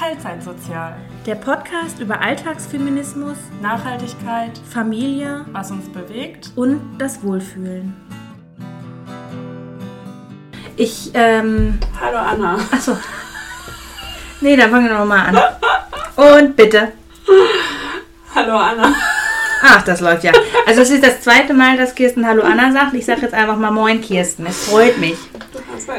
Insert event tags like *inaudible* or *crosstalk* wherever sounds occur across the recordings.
Teilzeitsozial. Der Podcast über Alltagsfeminismus, Nachhaltigkeit, Familie was uns bewegt. und das Wohlfühlen. Ich, ähm, Hallo Anna. achso. Nee, dann fangen wir nochmal an. Und bitte. Hallo Anna. Ach, das läuft ja. Also es ist das zweite Mal, dass Kirsten Hallo Anna sagt. Ich sage jetzt einfach mal Moin Kirsten. Es freut mich.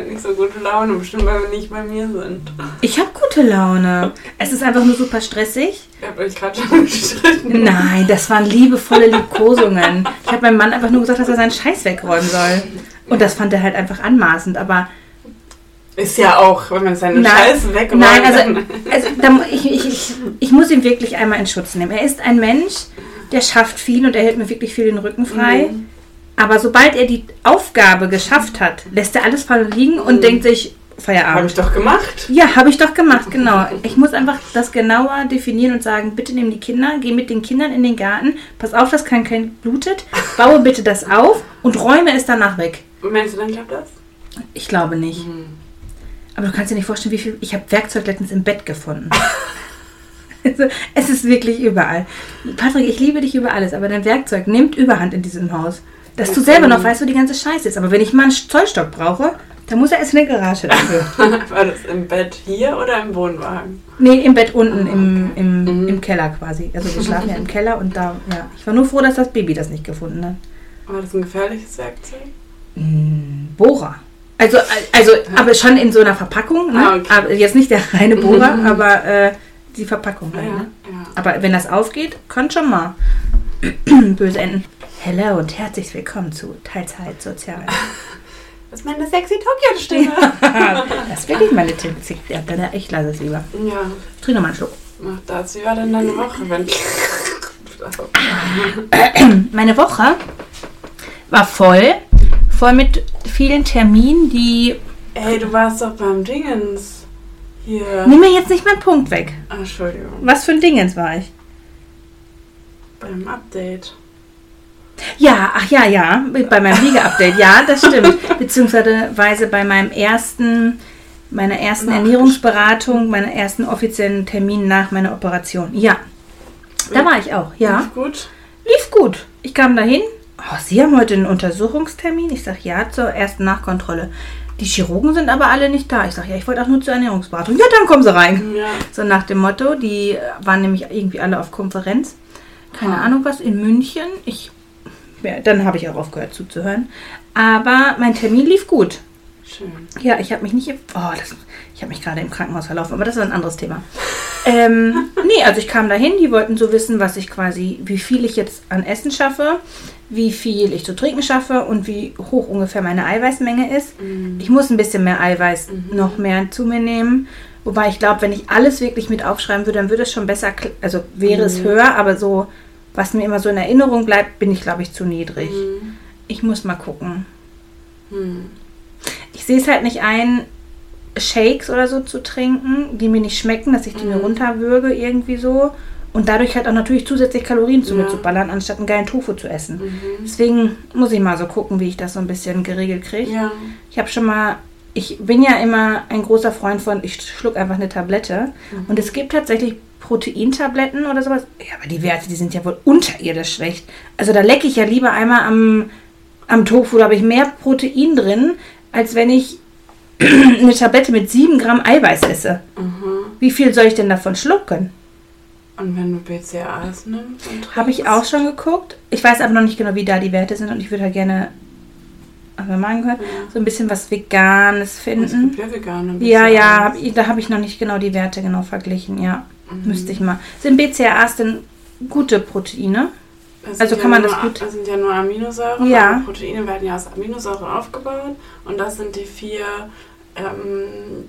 Halt nicht so gute Laune, bestimmt weil wir nicht bei mir sind. Ich habe gute Laune. Es ist einfach nur super stressig. Ich habe euch gerade schon *laughs* gestritten. Nein, das waren liebevolle Liebkosungen. Ich habe meinem Mann einfach nur gesagt, dass er seinen Scheiß wegräumen soll. Und das fand er halt einfach anmaßend. Aber Ist ja auch, wenn man seine Nein, Scheiße wegräumt. Nein, also, also da, ich, ich, ich, ich muss ihn wirklich einmal in Schutz nehmen. Er ist ein Mensch, der schafft viel und er hält mir wirklich viel den Rücken frei. Mhm. Aber sobald er die Aufgabe geschafft hat, lässt er alles fallen liegen und Mhm. denkt sich, Habe Feierabend. ich doch gemacht. Ja, habe ich doch gemacht, genau. Ich muss einfach das genauer definieren und sagen, bitte nimm die Kinder, geh mit den Kindern in den Garten, pass auf, dass kein Kind blutet, baue bitte das auf und räume es danach weg. Meinst du, dann klappt das? Ich glaube nicht. Aber du kannst dir nicht vorstellen, wie viel. Ich habe Werkzeug letztens im Bett gefunden. *laughs* also, es ist wirklich überall. Patrick, ich liebe dich über alles, aber dein Werkzeug nimmt Überhand in diesem Haus. Dass du selber noch weißt, wo die ganze Scheiße ist. Aber wenn ich mal einen Zollstock brauche, dann muss er erst in der Garage dafür. *laughs* War das im Bett hier oder im Wohnwagen? nee, im Bett unten, im, im, Mhm. im Keller quasi. Also wir schlafen ja im Keller und da, ja. Ich war nur froh, dass das Baby das nicht gefunden hat. War das ein gefährliches Werkzeug? Mm, Bohrer. Also, also, aber schon in so einer Verpackung. Ne? Ah, okay. aber jetzt nicht der reine Bohrer, aber äh, die Verpackung. Halt, Ja, ne? ja. Aber wenn das aufgeht, kann schon mal *clears throat* böse enden. Hello und herzlich willkommen zu Teilzeit Sozial. *laughs* Das ist meine sexy Tokio-Stimme. *laughs* das ist wirklich meine Tipp. Ja, dann ich lasse es lieber. ja, Trink noch mal einen Schluck. mach das. Wie war denn deine Woche? Wenn *clears throat* Meine Woche war voll. Voll mit vielen Terminen, die. Ey, du warst doch beim Dingens. Hier. Nimm mir jetzt nicht meinen Punkt weg. Ah, Entschuldigung. Was für ein Dingens war ich? Beim Update. Ja, ach ja, ja, bei meinem Wiege-Update, ja, das stimmt. *laughs* Beziehungsweise bei meinem ersten, meiner ersten Ernährungsberatung, meiner ersten offiziellen Termin nach meiner Operation. Ja, da war ich auch, ja. Lief gut? Lief gut. Ich kam dahin. Oh, Sie haben heute einen Untersuchungstermin? Ich sage ja, zur ersten Nachkontrolle. Die Chirurgen sind aber alle nicht da. Ich sage ja, ich wollte auch nur zur Ernährungsberatung. Ja, dann kommen Sie rein. Ja. So nach dem Motto, die waren nämlich irgendwie alle auf Konferenz. Keine Ah. Ahnung was, in München. Ich, ja, dann habe ich auch aufgehört zuzuhören. Aber mein Termin lief gut. Schön. Ja, ich habe mich nicht. Oh, das, ich habe mich gerade im Krankenhaus verlaufen, aber das ist ein anderes Thema. ähm, *laughs* nee, also ich kam dahin, die wollten so wissen, was ich quasi, wie viel ich jetzt an Essen schaffe, wie viel ich zu trinken schaffe und wie hoch ungefähr meine Eiweißmenge ist. Ich muss ein bisschen mehr Eiweiß noch mehr zu mir nehmen. Wobei ich glaube, wenn ich alles wirklich mit aufschreiben würde, dann würde es schon besser, also wäre es höher, aber so, was mir immer so in Erinnerung bleibt, bin ich, glaube ich, zu niedrig. Mhm. Ich muss mal gucken. Hm. Ich sehe es halt nicht ein, Shakes oder so zu trinken, die mir nicht schmecken, dass ich die mir Mhm. runterwürge irgendwie so. Und dadurch halt auch natürlich zusätzlich Kalorien zu mir Ja. zu ballern, anstatt einen geilen Tofu zu essen. Mhm. Deswegen muss ich mal so gucken, wie ich das so ein bisschen geregelt kriege. Ja. Ich habe schon mal, ich bin ja immer ein großer Freund von, ich schluck einfach eine Tablette. Mhm. Und es gibt tatsächlich Proteintabletten oder sowas. Ja, aber die Werte, die sind ja wohl unterirdisch schlecht. Also da lecke ich ja lieber einmal am, am Tofu, da habe ich mehr Protein drin, als wenn ich *clears throat* eine Tablette mit 7 Gramm Eiweiß esse. Mhm. Wie viel soll ich denn davon schlucken? Und wenn du BCAAs nimmst und Habe ich auch schon geguckt. Ich weiß aber noch nicht genau, wie da die Werte sind und ich würde halt gerne, wir mal gehört, Ja. so ein bisschen was Veganes Es finden. gibt ja vegane Ja, ja, hab, ich- da habe ich noch nicht genau die Werte genau verglichen, ja. Mhm. Müsste ich mal. Sind BCAAs denn gute Proteine? Also kann ja man nur, das gut- Das sind ja nur Aminosäuren. Ja. Proteine werden ja aus Aminosäuren aufgebaut. Und das sind die vier, ähm,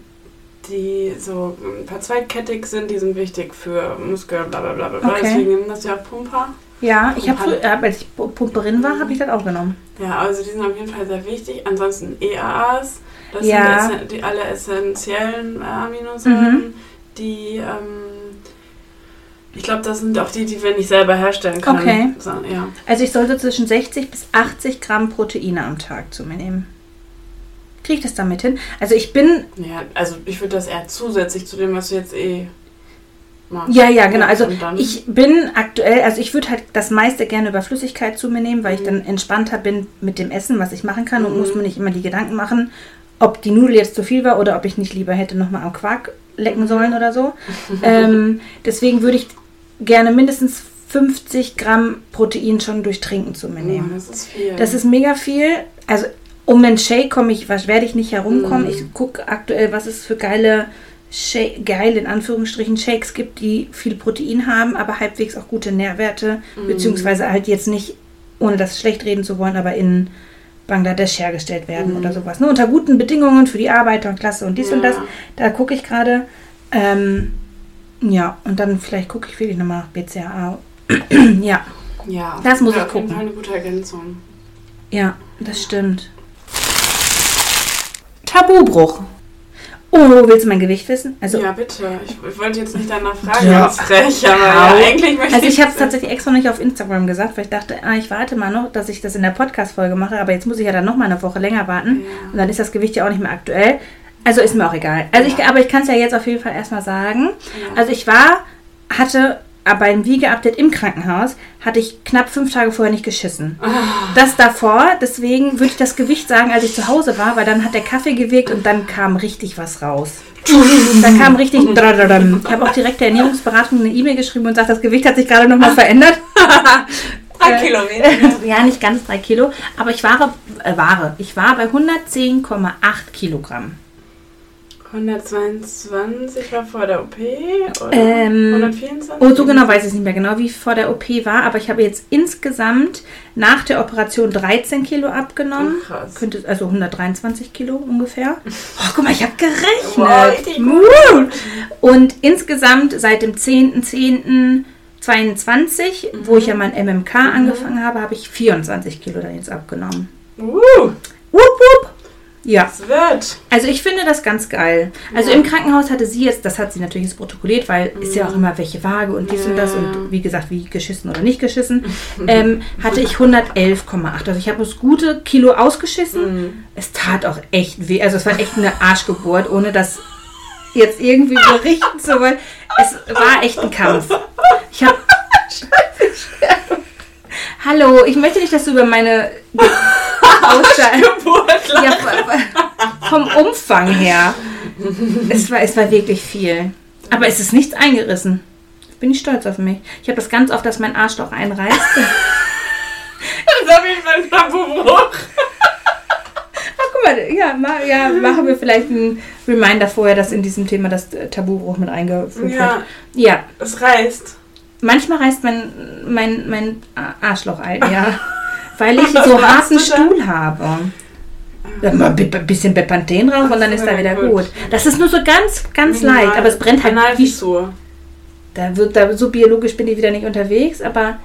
die so ähm, verzweigkettig sind. Die sind wichtig für Muskeln, bla bla bla. Okay. Deswegen nehmen das ja Pumper. Ja, ich habe äh, als ich Pu- Pumperin war, habe ich das auch genommen. Ja, also die sind auf jeden Fall sehr wichtig. Ansonsten EAAs. Das Ja. sind die alle essentiellen äh, Aminosäuren, Mhm. die ähm, ich glaube, das sind auch die, die wir nicht selber herstellen können. Okay. So, ja. Also ich sollte zwischen 60 bis 80 Gramm Proteine am Tag zu mir nehmen. Kriege ich das damit hin? Also ich bin, Ja, also ich würde das eher zusätzlich zu dem, was du jetzt eh machst. Ja, ja, genau. Also Und ich bin aktuell, also ich würde halt das meiste gerne über Flüssigkeit zu mir nehmen, weil ich dann entspannter bin mit dem Essen, was ich machen kann und Mhm. muss mir nicht immer die Gedanken machen, ob die Nudel jetzt zu viel war oder ob ich nicht lieber hätte nochmal am Quark lecken sollen oder so. *laughs* ähm, deswegen würde ich gerne mindestens 50 Gramm Protein schon durch Trinken zu mir Oh, nehmen. das ist viel. Das ist mega viel. Also um einen Shake komme ich, was werde ich nicht herumkommen. Mhm. Ich gucke aktuell, was es für geile, Shake, geile in Anführungsstrichen Shakes gibt, die viel Protein haben, aber halbwegs auch gute Nährwerte, Mhm. beziehungsweise halt jetzt nicht, ohne das schlecht reden zu wollen, aber in Bangladesch hergestellt werden Mhm. oder sowas. Ne? Unter guten Bedingungen für die Arbeiterklasse und dies und Ja. das. Da gucke ich gerade. Ähm, ja, und dann vielleicht gucke ich wirklich nochmal nach BCAA. *clears throat* ja, ja, das muss ja, ich auf jeden gucken. Fall eine gute Ergänzung. ja, das stimmt. Tabubruch. Oh, willst du mein Gewicht wissen? Also, ja, bitte. Ich, ich wollte jetzt nicht danach fragen, Ja. ganz frech, aber ja, eigentlich möchte also ich habe es es tatsächlich extra nicht auf Instagram gesagt, weil ich dachte, ah, ich warte mal noch, dass ich das in der Podcast-Folge mache, aber jetzt muss ich ja dann noch mal eine Woche länger warten Ja. und dann ist das Gewicht ja auch nicht mehr aktuell. Also ist mir auch egal. Also ich, Ja. aber ich kann es ja jetzt auf jeden Fall erstmal sagen. Ja. Also ich war, hatte aber beim Wiege-Update im Krankenhaus, hatte ich knapp fünf Tage vorher nicht geschissen. Ah. Das davor, deswegen würde ich das Gewicht sagen, als ich zu Hause war, weil dann hat der Kaffee gewirkt und dann kam richtig was raus. Dann kam richtig. *laughs* Ich habe auch direkt der Ernährungsberatung eine E-Mail geschrieben und sagt, das Gewicht hat sich gerade nochmal verändert. *laughs* Drei Äh, Kilometer. *laughs* ja, nicht ganz drei Kilo, aber ich war, äh, war, ich war bei 110,8 Kilogramm. 122 war vor der OP oder Ähm, 124? Oh, so genau weiß ich nicht mehr genau, wie vor der OP war, aber ich habe jetzt insgesamt nach der Operation 13 Kilo abgenommen. Oh, krass. Könnte, also 123 Kilo ungefähr. Oh, guck mal, ich habe gerechnet. Wow! Und insgesamt seit dem 10.10.22, wo ich ja mein MMK angefangen habe, habe ich 24 Kilo dann jetzt abgenommen. Uh, Wupp, wupp. Ja, es wird. also ich finde das ganz geil. Also Ja. im Krankenhaus hatte sie jetzt, das hat sie natürlich jetzt protokolliert, weil ist ja auch immer welche Waage und dies und das Ja. und wie gesagt, wie geschissen oder nicht geschissen, *laughs* ähm, hatte ich 111,8. Also ich habe das gute Kilo ausgeschissen. Mhm. Es tat auch echt weh. Also es war echt eine Arschgeburt, ohne das jetzt irgendwie berichten zu wollen. Es war echt ein Kampf. Ich habe... *laughs* Hallo, ich möchte nicht, dass du über meine. *laughs* Geburtler. Ja, vom Umfang her. Es war, es war wirklich viel. Aber es ist nichts eingerissen. Bin ich stolz auf mich. Ich habe das ganz oft, dass mein Arschloch einreißt. *laughs* Das ist auf jeden Fall ein Tabubruch. Ach, guck mal, ja, ma, ja, machen wir vielleicht einen Reminder vorher, dass in diesem Thema das Tabubruch mit eingeführt wird. Ja, Ja, es reißt. Manchmal reißt mein, mein, mein Arschloch ein, ja. *laughs* Weil ich so harten da? Stuhl habe. Dann mal ein bisschen Bepanthen drauf und dann ist Ja, wieder gut. gut. Das ist nur so ganz, ganz Minimal. leicht, aber es brennt halt wie Analfissur. Da wird da so biologisch bin ich wieder nicht unterwegs, aber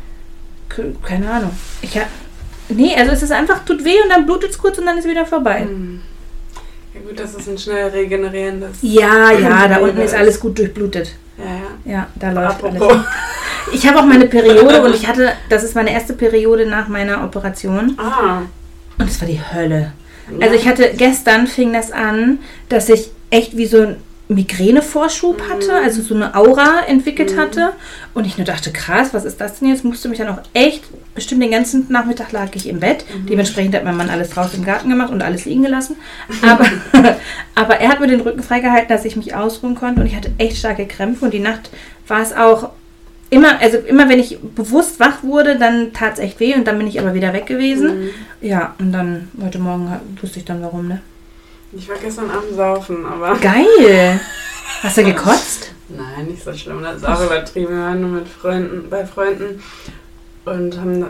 ke- keine Ahnung. Ich hab, nee, also es ist einfach tut weh und dann blutet es kurz und dann ist wieder vorbei. Hm. Ja gut, das ist ein schnell regenerierendes. Ja, ja, da *laughs* unten ist alles gut durchblutet. Ja, ja. Ja, da läuft Apropos. alles. Ich habe auch meine Periode und ich hatte, das ist meine erste Periode nach meiner Operation Ah. und es war die Hölle. Also ich hatte gestern fing das an, dass ich echt wie so ein Migränevorschub hatte, also so eine Aura entwickelt hatte. Und ich nur dachte, krass, was ist das denn jetzt? Musste mich dann auch echt, bestimmt den ganzen Nachmittag lag ich im Bett. Dementsprechend hat mein Mann alles draußen im Garten gemacht und alles liegen gelassen. Aber, *laughs* aber er hat mir den Rücken freigehalten, dass ich mich ausruhen konnte. Und ich hatte echt starke Krämpfe. Und die Nacht war es auch immer, also immer wenn ich bewusst wach wurde, dann tat es echt weh. Und dann bin ich aber wieder weg gewesen. Mhm. Ja, und dann heute Morgen wusste ich dann warum, ne? Ich war gestern Abend saufen, aber. *laughs* Geil! Hast du gekotzt? Nein, nicht so schlimm. Das ist auch übertrieben. Wir waren nur mit Freunden, bei Freunden und haben,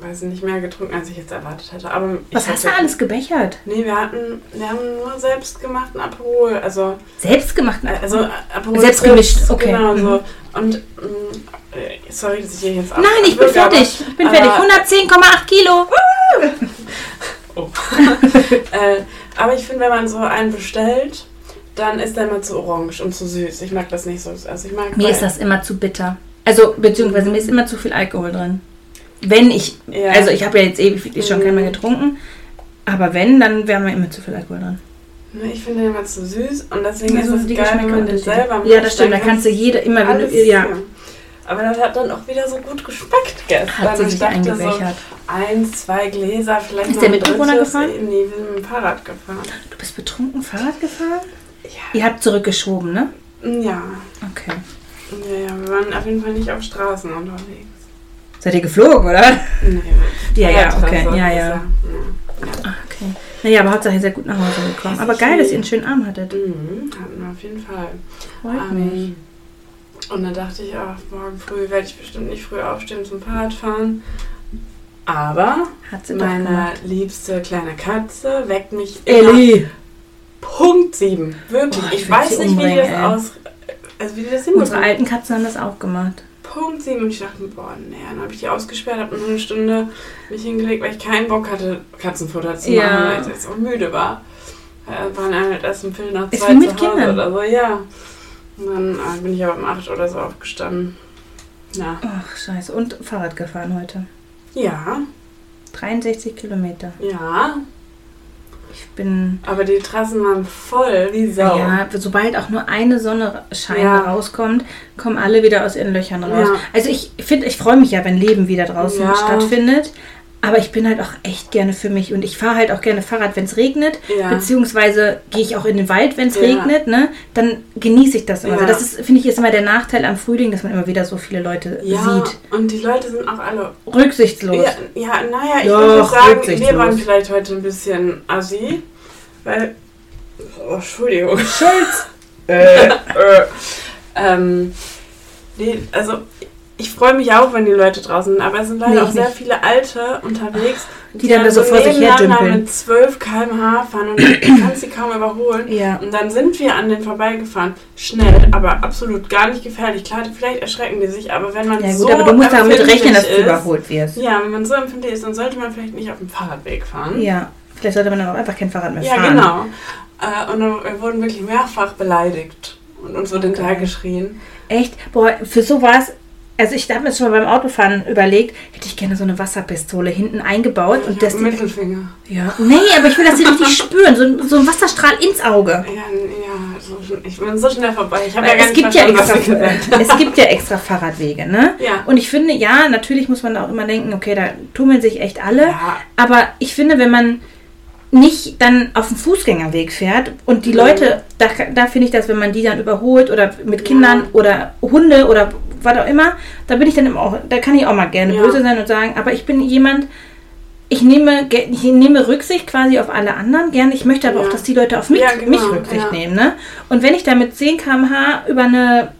weiß ich nicht, mehr getrunken, als ich jetzt erwartet hätte. Aber Was hast du alles gebechert? Nee, wir hatten, wir haben nur selbstgemachten Aperol. Also, Selbst gemacht? äh, also Aperol Selbst Spritz, gemischt, okay. Genau Mhm. so. Und, mh, äh, sorry, dass ich hier jetzt Nein, ich bin aber- fertig. Ich bin fertig. 110,8 Kilo. Oh. *laughs* äh, aber ich finde, wenn man so einen bestellt, dann ist der immer zu orange und zu süß. Ich mag das nicht so. Also ich mag Mir ist das immer zu bitter. Also, beziehungsweise mir ist immer zu viel Alkohol drin. Wenn ich, Ja. also ich habe ja jetzt ewig wirklich schon Mhm. keinen mehr getrunken, aber wenn, dann wäre mir immer zu viel Alkohol drin. Ich finde den immer zu süß und deswegen Also ist es die geil, wenn man den selber macht. Ja, das stimmt. Da kannst du jede immer, wenn du, ja, Aber das hat dann auch wieder so gut geschmeckt gestern. hat sie ich sich dachte so, eingewächert. eins, zwei Gläser, vielleicht Ist der ein Mitbewohner drittes. gefahren? Nee, wir sind mit dem Fahrrad gefahren. Du bist betrunken Fahrrad gefahren? Ja. Ihr habt zurückgeschoben, ne? Ja. Okay. Ja, ja, wir waren auf jeden Fall nicht auf Straßen unterwegs. Seid ihr geflogen, oder? Nee, Ja, ja, Fahrradstraße, okay. Ja, ja. ja. Ah, okay. Naja, aber Hauptsache ihr seid gut nach Hause gekommen. Aber geil, dass ihr einen schönen Abend hattet. Mhm, hatten wir auf jeden Fall. Freut mich. Ähm, und dann dachte ich, ach, morgen früh werde ich bestimmt nicht früh aufstehen zum Fahrradfahren. Aber meine liebste kleine Katze weckt mich immer Ellie! Punkt sieben. Wirklich. Boah, ich ich weiß nicht, wie die umbringen, das ey. aus. Also wie die das Unsere hinbekommen. alten Katzen haben das auch gemacht. Punkt sieben. Und ich dachte boah, nee. Dann habe ich die ausgesperrt, habe eine Stunde mich hingelegt, weil ich keinen Bock hatte, Katzenfutter zu machen, Ja. weil ich jetzt auch müde war. Äh, waren halt erst um Viertel nach zwei zu Hause Kindern. oder so, ja. Und dann äh, bin ich aber um acht oder so aufgestanden. Ja. Ach, scheiße. Und Fahrrad gefahren heute. Ja, 63 Kilometer. ja. Ich bin. Aber die Trassen waren voll wie Sau. Ja, sobald auch nur eine Sonnenschein Ja. rauskommt, kommen alle wieder aus ihren Löchern raus. Ja. Also ich finde, ich freue mich ja, wenn Leben wieder draußen Ja. stattfindet. Aber ich bin halt auch echt gerne für mich und ich fahre halt auch gerne Fahrrad, wenn es regnet. Ja. Beziehungsweise gehe ich auch in den Wald, wenn es Ja. regnet, ne? Dann genieße ich das immer. Ja. Das ist, finde ich, ist immer der Nachteil am Frühling, dass man immer wieder so viele Leute ja, sieht. und die Leute sind auch alle Rücksichtslos. Ja, ja naja, ich würde sagen, wir waren vielleicht heute ein bisschen assi, weil. Oh, Entschuldigung. Schulz! *laughs* äh, äh, ähm, nee, also ich freue mich auch, wenn die Leute draußen sind, aber es sind leider Nee, auch sehr nicht. viele Alte unterwegs, Die dann da so vor sich her mit 12 km/h fahren und du *clears throat* kannst sie kaum überholen. Ja. Und dann sind wir an den vorbeigefahren. Schnell, aber absolut gar nicht gefährlich. Klar, vielleicht erschrecken die sich, aber wenn man Ja gut, so aber du musst damit rechnen, dass du empfindlich ist- überholt wirst. ja, wenn man so empfindlich ist, dann sollte man vielleicht nicht auf dem Fahrradweg fahren. Ja, vielleicht sollte man dann auch einfach kein Fahrrad mehr Ja, fahren. genau. Äh, und dann, wir wurden wirklich mehrfach beleidigt und uns wurde hinterhergeschrien. Echt? Boah, für sowas. Also ich habe mir schon mal beim Autofahren überlegt, hätte ich gerne so eine Wasserpistole hinten eingebaut und das. Mittelfinger. Ja. Nee, aber ich will das hier richtig *laughs* spüren. So, ein- so ein Wasserstrahl ins Auge. Ja, ja so, ich bin so schnell vorbei. Ich habe ja gar es gibt ja, extra, *laughs* es gibt ja extra Fahrradwege, ne? Ja. Und ich finde, ja, natürlich muss man auch immer denken, okay, da tummeln sich echt alle. Ja. Aber ich finde, wenn man nicht dann auf dem Fußgängerweg fährt und die Mhm. Leute, da, da finde ich das, wenn man die dann überholt oder mit Kindern Ja. oder Hunde oder was auch immer, da bin ich dann immer auch, da kann ich auch mal gerne Ja. böse sein und sagen, aber ich bin jemand, ich nehme, ich nehme Rücksicht quasi auf alle anderen gerne. Ich möchte aber Ja. auch, dass die Leute auf mich, Ja, genau, mich Rücksicht ja. nehmen. Ne? Und wenn ich da mit 10 km/h über eine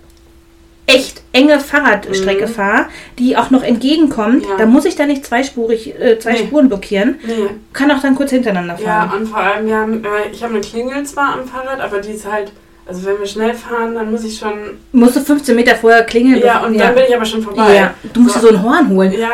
echt enge Fahrradstrecke Mhm. fahre, die auch noch entgegenkommt, Ja. dann muss ich da nicht zweispurig, äh, zwei Nee. Spuren blockieren. Nee. Kann auch dann kurz hintereinander Ja, fahren. und vor allem, wir haben, äh, ich habe eine Klingel zwar am Fahrrad, aber die ist halt, also wenn wir schnell fahren, dann muss ich schon, Musst du 15 Meter vorher klingeln. ja, und dann bin ich aber schon vorbei. ja. Du musst dir so ein Horn holen. Ja,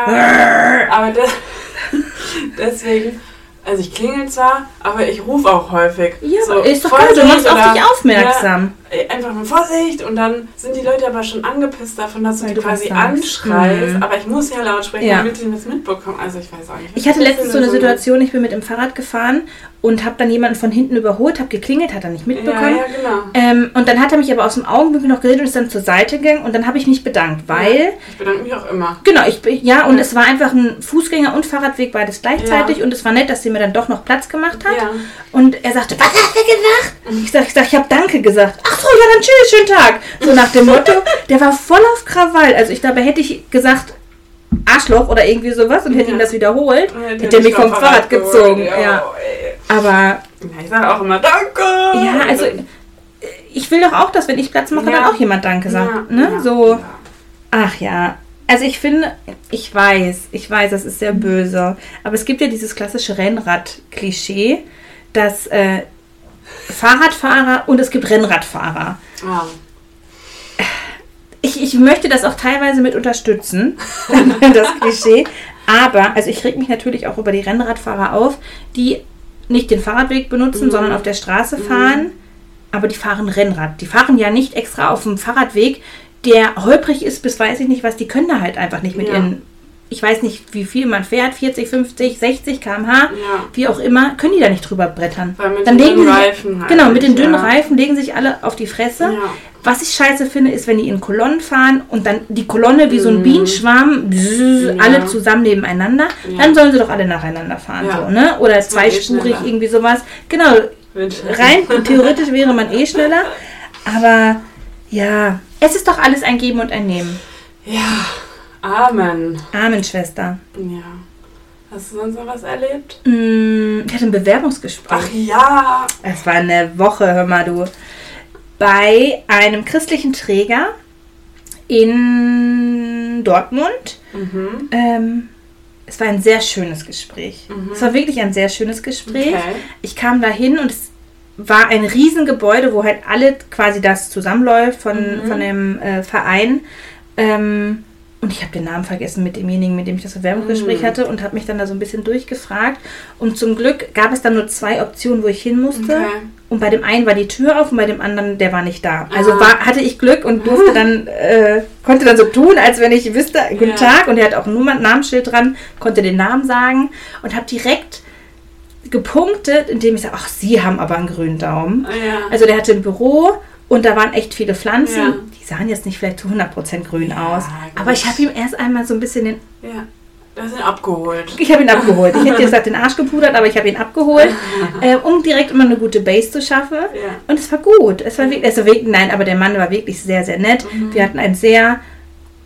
aber de *laughs* deswegen, also ich klingel zwar, aber ich rufe auch häufig. Ja, So, ist doch geil, du machst auf dich aufmerksam. Ja, einfach nur Vorsicht und dann sind die Leute aber schon angepisst davon, dass du Weil die du quasi sagst. anschreist. Mhm. Aber ich muss ja laut sprechen, Ja. damit die das mitbekommen. Also ich weiß auch nicht. Ich hatte letztens so eine Situation, ich bin mit dem Fahrrad gefahren und habe dann jemanden von hinten überholt, habe geklingelt, hat er nicht Ja, mitbekommen. ja, genau. Ähm, und dann hat er mich aber aus dem Augenblick noch gesehen und ist dann zur Seite gegangen und dann habe ich mich bedankt, weil, Ich bedanke mich auch immer. genau, ich ja, und Ja. es war einfach ein Fußgänger- und Fahrradweg beides gleichzeitig und es war nett, dass sie mir dann doch noch Platz gemacht hat. Ja. Und er sagte, was hast du gesagt? Ich sag, ich, sag, ich habe Danke gesagt. Ach so, ja, dann tschüss, schönen Tag. So nach dem Motto, der war voll auf Krawall. Also ich glaube, hätte ich gesagt, Arschloch oder irgendwie sowas und hätte Ja. ihm das wiederholt, Äh, hätte er mich vom Fahrrad gezogen. Ja, Ja. Aber Ja, ich sage auch immer Danke. ja, also ich will doch auch, dass wenn ich Platz mache, Ja. dann auch jemand Danke sagt. Ja, ne? ja, so, ja. ach ja. Also ich finde, ich weiß, ich weiß, das ist sehr böse. Aber es gibt ja dieses klassische Rennrad-Klischee, dass äh, Fahrradfahrer und es gibt Rennradfahrer. Ah. Ich, ich möchte das auch teilweise mit unterstützen, *laughs* das Klischee. Aber, also ich reg mich natürlich auch über die Rennradfahrer auf, die nicht den Fahrradweg benutzen, Mhm. sondern auf der Straße fahren. Aber die fahren Rennrad. Die fahren ja nicht extra auf dem Fahrradweg, der holprig ist bis weiß ich nicht was. Die können da halt einfach nicht mit Ja. ihren ich weiß nicht, wie viel man fährt, 40, 50, 60 km/h, Ja. wie auch immer, können die da nicht drüber brettern. Weil mit Dann den legen dünnen sie- Reifen halt. Genau, mit den dünnen ja. Reifen legen sich alle auf die Fresse. Ja. Was ich scheiße finde, ist, wenn die in Kolonnen fahren und dann die Kolonne wie so ein Mhm. Bienenschwarm, bzzz, alle zusammen nebeneinander, dann sollen sie doch alle nacheinander fahren. So, ne? Oder Das eh zweispurig, irgendwie sowas. Genau, rein *laughs* theoretisch wäre man eh schneller. Aber ja, es ist doch alles ein Geben und ein Nehmen. Ja. Amen. Amen, Schwester. Ja. Hast du sonst noch was erlebt? Mm, Ich hatte ein Bewerbungsgespräch. Ach ja. Es war eine Woche, hör mal du. Bei einem christlichen Träger in Dortmund. Mhm. Ähm, es war ein sehr schönes Gespräch. Mhm. Es war wirklich ein sehr schönes Gespräch. Okay. Ich kam da hin und es war ein Riesengebäude, wo halt alle quasi das zusammenläuft von, Mhm. von dem äh, Verein. Ähm, und ich habe den Namen vergessen mit demjenigen, mit dem ich das Bewerbungsgespräch Mhm. hatte und habe mich dann da so ein bisschen durchgefragt. Und zum Glück gab es dann nur zwei Optionen, wo ich hin musste. Okay. Und bei dem einen war die Tür auf und bei dem anderen, der war nicht da. Also Ah. war, hatte ich Glück und durfte dann, äh, konnte dann so tun, als wenn ich wüsste, guten Ja. Tag. Und er hat auch ein Nummer- Namensschild dran, konnte den Namen sagen und habe direkt gepunktet, indem ich sage, ach, Sie haben aber einen grünen Daumen. Ah, ja. Also der hatte ein Büro und da waren echt viele Pflanzen. Ja. Die sahen jetzt nicht vielleicht zu 100% grün Ja, aus. gut. Aber ich habe ihm erst einmal so ein bisschen den ja. Das sind abgeholt. ich habe ihn abgeholt. Ich hätte gesagt, *laughs* den Arsch gepudert, aber ich habe ihn abgeholt, *laughs* äh, um direkt immer eine gute Base zu schaffen. Ja. Und es war gut. Es war wirklich, also wirklich, nein, aber der Mann war wirklich sehr, sehr nett. Mhm. Wir hatten ein sehr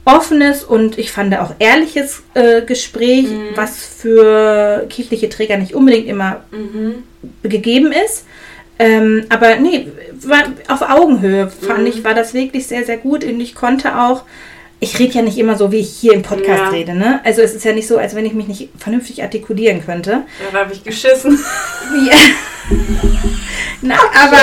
offenes und ich fand auch ehrliches äh, Gespräch, Mhm. was für kirchliche Träger nicht unbedingt immer Mhm. gegeben ist. Ähm, aber nee, war auf Augenhöhe fand Mhm. ich, war das wirklich sehr, sehr gut. Und ich konnte auch, ich rede ja nicht immer so, wie ich hier im Podcast Ja. rede, ne? Also es ist ja nicht so, als wenn ich mich nicht vernünftig artikulieren könnte. Da habe ich geschissen. Ja. *laughs* Na, aber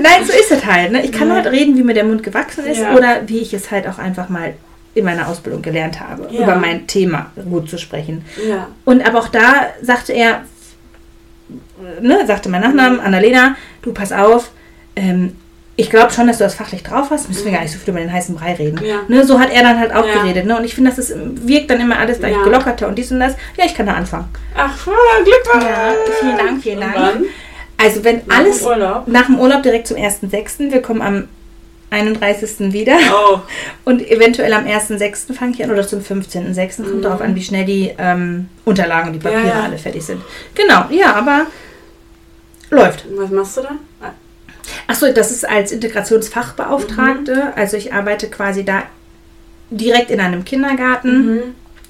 nein, so ist es halt. Ne? Ich kann Ja. halt reden, wie mir der Mund gewachsen ist Ja. oder wie ich es halt auch einfach mal in meiner Ausbildung gelernt habe, Ja. über mein Thema gut zu sprechen. Ja. Und aber auch da sagte er, ne, sagte mein Mhm. Nachnamen, Annalena, du pass auf, ähm, ich glaube schon, dass du das fachlich drauf hast, müssen wir Mhm. gar nicht so viel über den heißen Brei reden. Ja. Ne, so hat er dann halt auch Ja. geredet. Ne? Und ich finde, das ist, wirkt dann immer alles gleich Ja. gelockerter und dies und das. Ja, ich kann da anfangen. Ach, Glückwunsch. Ja, vielen Dank, vielen Dank. Also wenn Nach dem alles Urlaub. nach dem Urlaub direkt zum 1.6., wir kommen am 31. wieder Oh. *laughs* und eventuell am 1.6. fange ich an oder zum 15.6. Kommt Mhm. darauf an, wie schnell die ähm, Unterlagen und die Papiere alle fertig sind. Genau, ja, aber läuft. Was machst du da? Achso, das ist als Integrationsfachbeauftragte. Mhm. Also ich arbeite quasi da direkt in einem Kindergarten Mhm.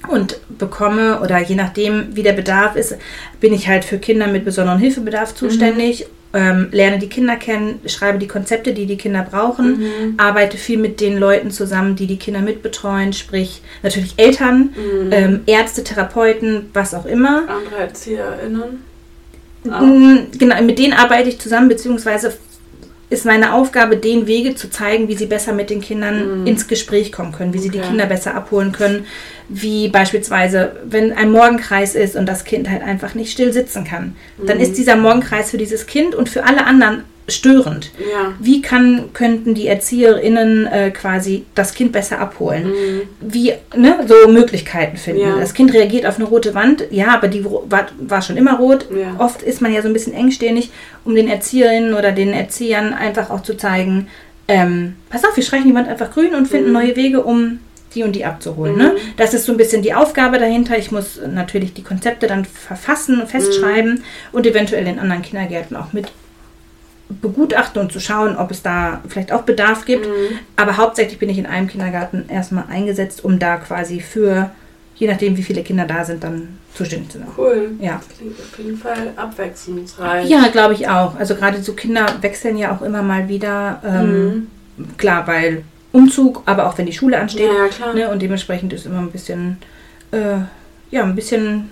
und bekomme oder je nachdem, wie der Bedarf ist, bin ich halt für Kinder mit besonderem Hilfebedarf zuständig. Ähm, lerne die Kinder kennen, schreibe die Konzepte, die die Kinder brauchen, Mhm. arbeite viel mit den Leuten zusammen, die die Kinder mitbetreuen, sprich natürlich Eltern, Mhm. ähm, Ärzte, Therapeuten, was auch immer. Andere ErzieherInnen. Mm, Genau, mit denen arbeite ich zusammen, beziehungsweise ist meine Aufgabe, den Wege zu zeigen, wie sie besser mit den Kindern Mhm. ins Gespräch kommen können, wie sie die Okay. Kinder besser abholen können, wie beispielsweise, wenn ein Morgenkreis ist und das Kind halt einfach nicht still sitzen kann, dann Mhm. ist dieser Morgenkreis für dieses Kind und für alle anderen störend. Ja. Wie kann, könnten die ErzieherInnen äh, quasi das Kind besser abholen? Mhm. wie, ne, so Möglichkeiten finden. Ja. Das Kind reagiert auf eine rote Wand, ja, aber die war, war schon immer rot. Ja. Oft ist man ja so ein bisschen engstirnig, um den Erzieherinnen oder den Erziehern einfach auch zu zeigen, ähm, pass auf, wir streichen die Wand einfach grün und finden Mhm. neue Wege, um die und die abzuholen. Mhm. Ne? Das ist so ein bisschen die Aufgabe dahinter. Ich muss natürlich die Konzepte dann verfassen, festschreiben Mhm. und eventuell in anderen Kindergärten auch mit begutachten und zu schauen, ob es da vielleicht auch Bedarf gibt. Mhm. Aber hauptsächlich bin ich in einem Kindergarten erstmal eingesetzt, um da quasi für, je nachdem wie viele Kinder da sind, dann zuständig zu sein. Cool. Ja. Klingt auf jeden Fall abwechslungsreich. Ja, glaube ich auch. Also gerade so Kinder wechseln ja auch immer mal wieder. Ähm, Mhm. Klar, weil Umzug, aber auch wenn die Schule ansteht. Ja, ja, klar. Ne? Und dementsprechend ist immer ein bisschen, äh, ja, ein bisschen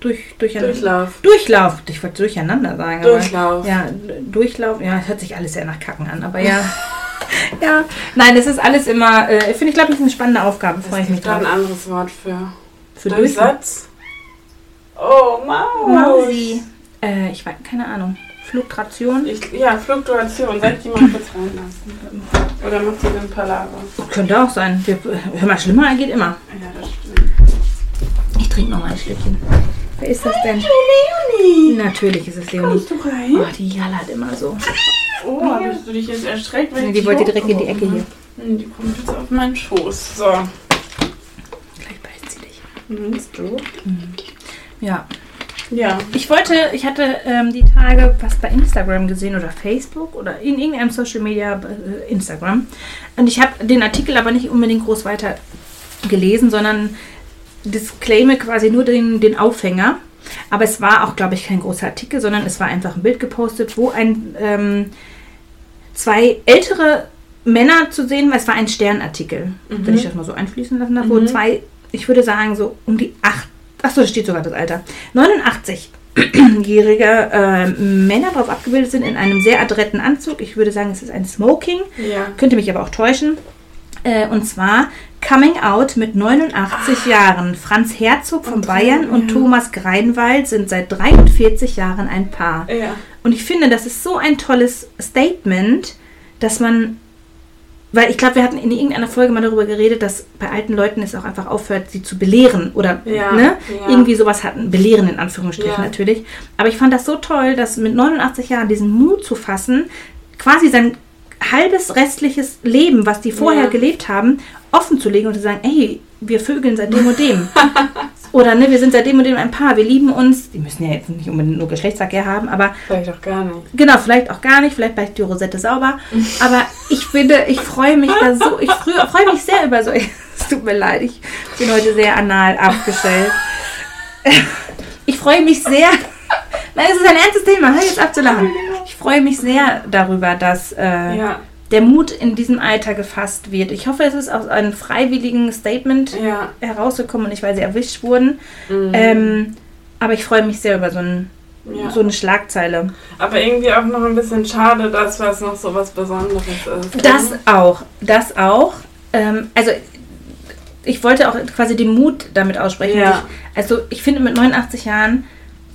durch, durcheinander. Durchlauf. Durchlauf. Ich wollte durcheinander sagen. Durchlauf. Ja, Durchlauf. Ja, hört sich alles sehr nach Kacken an. Aber ja. *laughs* ja. Nein, es ist alles immer, äh, finde ich, glaube ich, eine spannende Aufgabe. Freue ich mich gibt da ein drauf. anderes Wort für. Für. Durchsatz. Oh, Maus. Mausi. Äh, ich weiß, keine Ahnung. Flugtration. Ich, ja, Fluktuation. Soll ich die mal kurz reinlassen? Oder macht sie den Palaver? Könnte auch sein. Wir, hör mal, schlimmer geht immer. Ja, das stimmt. trinke noch mal ein Schlückchen. Wer ist das denn? Leonie! Natürlich ist es Leonie. Kommst du rein? Oh, die jallert immer so. Oh, hast du dich jetzt erschreckt? weil Nee, die wollte direkt in die Ecke hier. Hm, Die kommt jetzt auf meinen Schoß. So. Gleich beißt sie dich. Meinst du? Ja. Ja. Ich wollte, ich hatte ähm, die Tage was bei Instagram gesehen oder Facebook oder in irgendeinem Social Media, äh, Instagram. Und ich habe den Artikel aber nicht unbedingt groß weiter gelesen, sondern disclaime quasi nur den, den Aufhänger. Aber es war auch, glaube ich, kein großer Artikel, sondern es war einfach ein Bild gepostet, wo ein ähm, zwei ältere Männer zu sehen war. Es war ein Sternartikel, Mhm. wenn ich das mal so einfließen lassen darf, wo Mhm. zwei, ich würde sagen, so um die acht, achso, da steht sogar das Alter, 89-jährige äh, Männer drauf abgebildet sind in einem sehr adretten Anzug. Ich würde sagen, es ist ein Smoking, Ja. könnte mich aber auch täuschen. Äh, und zwar Coming Out mit 89 Jahren. Franz Herzog von Und Bayern und ja. Thomas Greinwald sind seit 43 Jahren ein Paar. Ja. Und ich finde, das ist so ein tolles Statement, dass man, weil ich glaube, wir hatten in irgendeiner Folge mal darüber geredet, dass bei alten Leuten es auch einfach aufhört, sie zu belehren oder Ja, ne, irgendwie sowas hatten, belehren in Anführungsstrichen natürlich. Aber ich fand das so toll, dass mit 89 Jahren diesen Mut zu fassen, quasi sein halbes restliches Leben, was die vorher Ja. gelebt haben, offen zu legen und zu sagen, ey, wir vögeln seit dem und dem. *laughs* Oder ne, wir sind seit dem und dem ein Paar, wir lieben uns. Die müssen ja jetzt nicht unbedingt nur Geschlechtsverkehr haben, aber Vielleicht auch gar nicht. Genau, vielleicht auch gar nicht, vielleicht bleibt die Rosette sauber. *laughs* Aber ich finde, ich freue mich da so, ich freue mich sehr über so. *laughs* Es tut mir leid, ich bin heute sehr anal abgestellt. Ich freue mich sehr. Nein, es ist ein ernstes Thema, hör jetzt ab zu lachen. Ich freue mich sehr darüber, dass äh, Ja. der Mut in diesem Alter gefasst wird. Ich hoffe, es ist aus einem freiwilligen Statement Ja. herausgekommen und nicht, weil sie erwischt wurden. Mhm. Ähm, aber ich freue mich sehr über so, ein, ja. so eine Schlagzeile. Aber irgendwie auch noch ein bisschen schade, dass was noch so was Besonderes ist. Das auch, das auch. Ähm, also ich wollte auch quasi den Mut damit aussprechen. Ja. Ich, also ich finde mit 89 Jahren,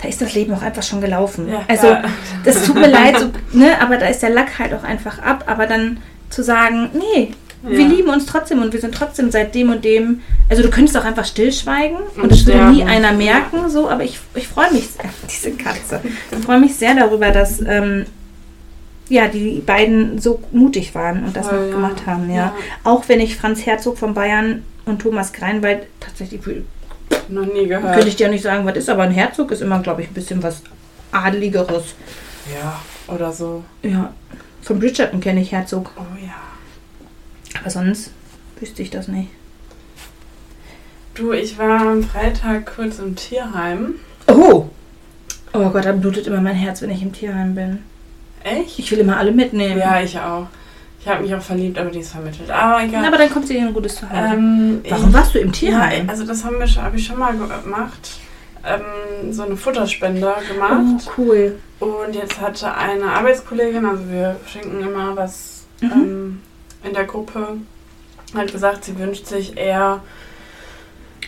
da ist das Leben auch einfach schon gelaufen. Ja, also ja. das tut mir *laughs* leid, so, ne, aber da ist der Lack halt auch einfach ab. Aber dann zu sagen, nee, wir Ja. lieben uns trotzdem und wir sind trotzdem seit dem und dem. Also du könntest auch einfach stillschweigen und Und es würde nie einer merken, so, aber ich, ich freue mich, *laughs* diese Katze, ich freue mich sehr darüber, dass ähm, ja, die beiden so mutig waren und das ja. gemacht haben. Ja. Auch wenn ich Franz Herzog von Bayern und Thomas Greinwald tatsächlich, Noch nie gehört. könnte ich dir nicht sagen, was ist, aber ein Herzog ist immer, glaube ich, ein bisschen was Adeligeres. Ja, oder so. Ja, von Bridgerton kenne ich Herzog, Oh ja. aber sonst wüsste ich das nicht. Du, ich war am Freitag kurz im Tierheim. Oh! Oh Gott, da blutet immer mein Herz, wenn ich im Tierheim bin. Echt? Ich will immer alle mitnehmen. Ja, ich auch. Ich habe mich auch verliebt, aber die ist vermittelt. Aber egal. Aber dann kommt sie in ein gutes Zuhause. ähm, Warum ich, warst du im Ja, Tierheim? also das haben wir schon, habe ich schon mal gemacht. Ähm, so eine Futterspende gemacht. oh, cool. Und jetzt hatte eine Arbeitskollegin, also wir schenken immer was Mhm. ähm, in der Gruppe, hat gesagt, sie wünscht sich eher,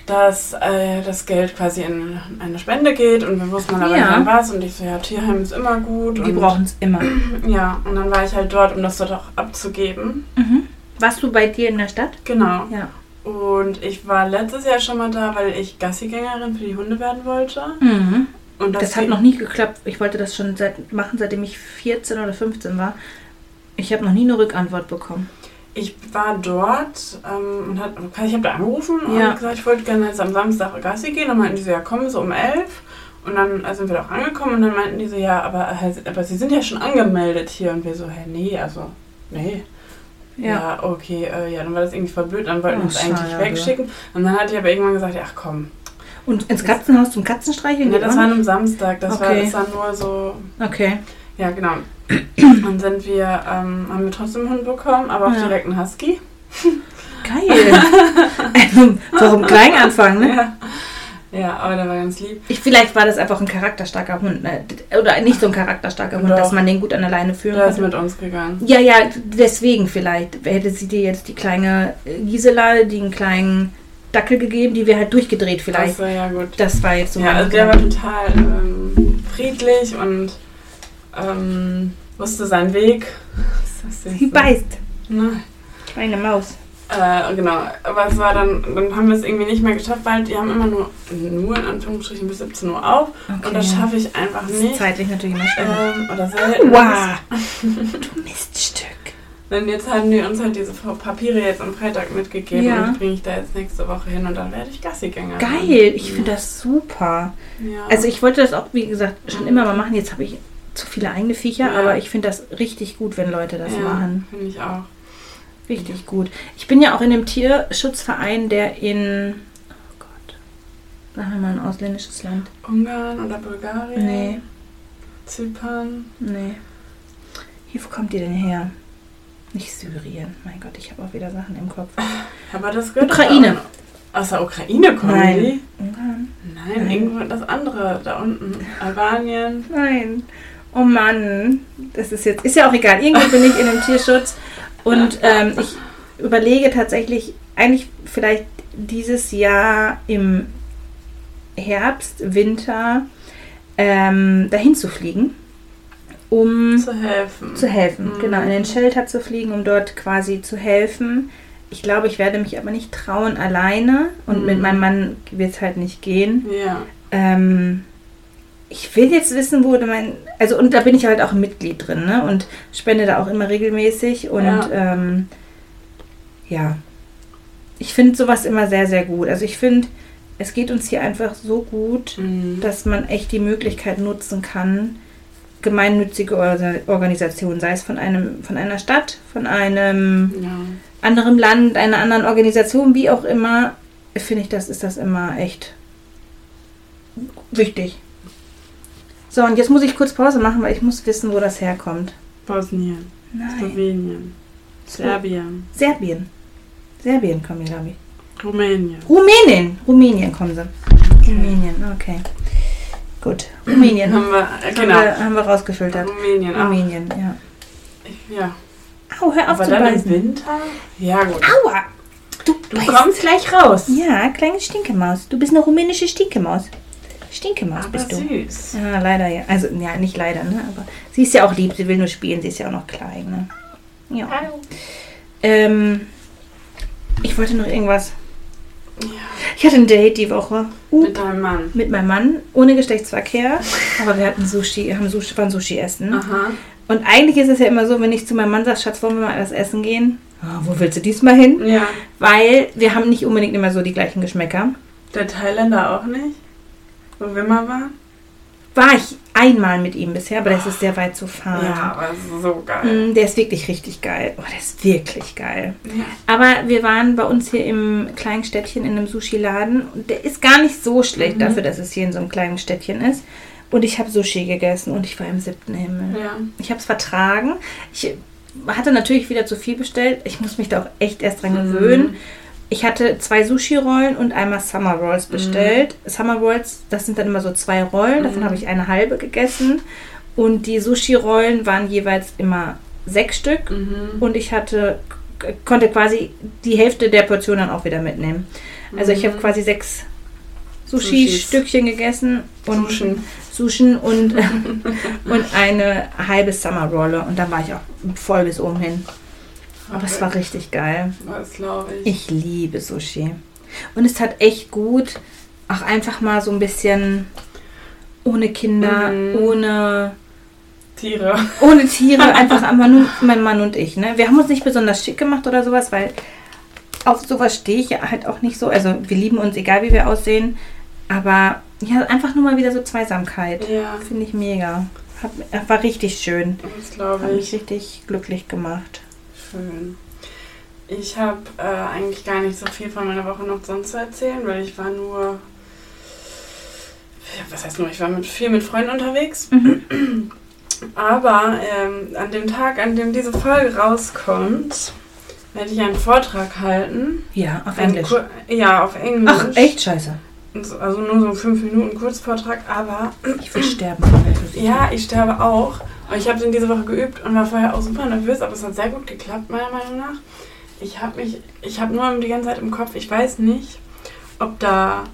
dass äh, das Geld quasi in eine Spende geht und wir wussten aber Ja. nicht was und ich so, ja, Tierheim ist immer gut. Die brauchen es immer. *clears throat* Ja, und dann war ich halt dort, um das dort auch abzugeben. Mhm. Warst du bei dir in der Stadt? Genau. Ja. Und ich war letztes Jahr schon mal da, weil ich Gassigängerin für die Hunde werden wollte. Mhm. Und Das, hat noch nie geklappt. Ich wollte das schon seit, machen, seitdem ich 14 oder 15 war. Ich habe noch nie eine Rückantwort bekommen. Ich war dort ähm, und hat, ich habe da angerufen Ja. und gesagt, ich wollte gerne jetzt am Samstag Gassi gehen. Dann meinten die so, ja komm, so um elf. Und dann äh, sind wir da auch angekommen und dann meinten die so, ja, aber, äh, aber sie sind ja schon angemeldet hier. Und wir so, hä, nee, also, nee. Ja, okay, äh, ja, dann war das irgendwie voll blöd, dann wollten wir Oh, uns eigentlich schade. wegschicken. Und dann hat die aber irgendwann gesagt, ach komm. Und ins Katzenhaus zum Katzenstreicheln? Ja, das war am Samstag, das war Okay. das war nur so, Okay. Ja genau. *clears throat* Dann sind wir, ähm, haben wir trotzdem einen Hund bekommen, aber auch Ja. direkt einen Husky. Geil. *laughs* also, warum klein anfangen, ne? Ja. ja, aber der war ganz lieb. Ich, vielleicht war das einfach ein charakterstarker Hund. Ne? Oder nicht so ein charakterstarker Hund, Doch. dass man den gut an der Leine führen Der ist mit uns gegangen. Ja, ja, deswegen vielleicht. Hätte sie dir jetzt die kleine Gisela, den kleinen Dackel gegeben, die wäre halt durchgedreht vielleicht. Das war ja gut. Das war jetzt so Ja, also der war total ähm, friedlich und ähm, wusste seinen Weg. Ist das Sie beißt. Ne? Kleine Maus. Äh, genau, aber es war dann, dann haben wir es irgendwie nicht mehr geschafft, weil die haben immer nur, nur in Anführungsstrichen bis 17 Uhr auf Okay. und das schaffe ich einfach Das ist nicht. zeitlich natürlich immer. Ähm, oder selten. Wow. *laughs* du Miststück. Denn jetzt haben die uns halt diese Papiere jetzt am Freitag mitgegeben Ja. und die bringe ich da jetzt nächste Woche hin und dann werde ich Gassigänger. Geil, ich finde das super. Ja. Also ich wollte das auch, wie gesagt, schon immer mal machen. Jetzt habe ich zu viele eigene Viecher, Ja. aber ich finde das richtig gut, wenn Leute das ja, machen. Finde ich auch. Richtig gut. Ich bin ja auch in einem Tierschutzverein, der in, oh Gott, sagen wir mal ein ausländisches Land. Ungarn oder Bulgarien? Nee, Zypern? nee. Hier, wo kommt ihr denn her? Nicht Syrien. Mein Gott, ich habe auch wieder Sachen im Kopf. Aber das gehört Ukraine. Aus der Ukraine kommen Nein. die? Ungarn? Nein, Nein. irgendwo das andere da unten. Albanien. Nein. Oh Mann. Das ist jetzt, ist ja auch egal. Irgendwo bin ich in einem Tierschutz und ähm, ich überlege tatsächlich, eigentlich vielleicht dieses Jahr im Herbst, Winter ähm, dahin zu fliegen, um Zu helfen. zu helfen. Mhm. Genau, in den Shelter zu fliegen, um dort quasi zu helfen. Ich glaube, ich werde mich aber nicht trauen alleine und Mhm. mit meinem Mann wird es halt nicht gehen. Ja. Ähm, ich will jetzt wissen, wo mein. Also, und da bin ich halt auch ein Mitglied drin, ne? Und spende da auch immer regelmäßig. Und Ja. ähm, ja. ich finde sowas immer sehr, sehr gut. Also, ich finde, es geht uns hier einfach so gut, Mhm. dass man echt die Möglichkeit nutzen kann, gemeinnützige Orga- Organisationen, sei es von einem, von einer Stadt, von einem ja. anderem Land, einer anderen Organisation, wie auch immer, finde ich, das ist das immer echt wichtig. So, und jetzt muss ich kurz Pause machen, weil ich muss wissen, wo das herkommt. Bosnien. Nein. Slowenien. Serbien. Serbien. Serbien kommen glaube ich. Rumänien. Rumänien. Rumänien kommen sie. Rumänien, okay. Gut. Rumänien. Haben wir, äh, Haben, genau. wir, haben wir rausgefiltert. Rumänien. auch. Rumänien, ja. Ja. Au, hör auf Aber zu dann im beißen. Winter? Ja, gut. Aua! Du, Du kommst gleich raus. Ja, kleine Stinkemaus. Du bist eine rumänische Stinkemaus. Stinkemaus bist du. süß. Ja, leider ja. Also, ja, nicht leider, ne? Aber sie ist ja auch lieb. Sie will nur spielen. Sie ist ja auch noch klein, ne? Ja. Ähm, ich wollte noch irgendwas. Ja. Ich hatte ein Date die Woche. Uh, Mit deinem Mann. mit meinem Mann, ohne Geschlechtsverkehr. Aber wir hatten Sushi, haben Sushi, waren Sushi essen. Aha. Und eigentlich ist es ja immer so, wenn ich zu meinem Mann sage, Schatz, wollen wir mal etwas essen gehen? Ah, wo willst du diesmal hin? Ja. Weil wir haben nicht unbedingt immer so die gleichen Geschmäcker. Der Thailänder auch nicht? Wo wir mal waren? War ich einmal mit ihm bisher, aber das ist sehr weit zu fahren. Ja, aber es ist so geil. Mm, Der ist wirklich richtig geil. Oh, der ist wirklich geil. Ja. Aber wir waren bei uns hier im kleinen Städtchen in einem Sushi-Laden und der ist gar nicht so schlecht Mhm. dafür, dass es hier in so einem kleinen Städtchen ist. Und ich habe Sushi gegessen und ich war im siebten Himmel. Ja. Ich habe es vertragen. Ich hatte natürlich wieder zu viel bestellt. Ich muss mich da auch echt erst dran Mhm. Ich hatte zwei Sushi-Rollen und einmal Summer Rolls bestellt. Summer Rolls, das sind dann immer so zwei Rollen. Davon Mhm. habe ich eine halbe gegessen. Und die Sushi-Rollen waren jeweils immer sechs Stück. Mhm. Und ich hatte, konnte quasi die Hälfte der Portion dann auch wieder mitnehmen. Also ich habe Mhm. quasi sechs Sushis. Sushi-Stückchen gegessen und Suschen. Suschen und, *laughs* und eine halbe Summer-Rolle. Und dann war ich auch voll bis oben hin. Aber es war richtig geil. Was glaube ich. Ich liebe Sushi. Und es tat echt gut, auch einfach mal so ein bisschen ohne Kinder, Mhm. ohne, Tiere. ohne Tiere, *laughs* einfach einmal nur mein Mann und ich. Ne? Wir haben uns nicht besonders schick gemacht oder sowas, weil auf sowas stehe ich ja halt auch nicht so. Also wir lieben uns, egal wie wir aussehen. Aber ja, einfach nur mal wieder so Zweisamkeit. Ja, Finde ich mega. Hat, war richtig schön. das Hat glaube mich ich. richtig glücklich gemacht. Schön. Ich habe äh, eigentlich gar nicht so viel von meiner Woche noch sonst zu erzählen, weil ich war nur. Was heißt nur? Ich war mit, viel mit Freunden unterwegs. Mhm. Aber ähm, an dem Tag, an dem diese Folge rauskommt, werde ich einen Vortrag halten. Ja, auf Ein Englisch. Kur- ja, auf Englisch. Ach, echt scheiße. Also nur so einen 5 Minuten Kurzvortrag, aber Ich will sterben. ja, ich sterbe auch. Und ich habe den diese Woche geübt und war vorher auch super nervös, aber es hat sehr gut geklappt, meiner Meinung nach. Ich habe mich, ich habe nur die ganze Zeit im Kopf, ich weiß nicht, ob da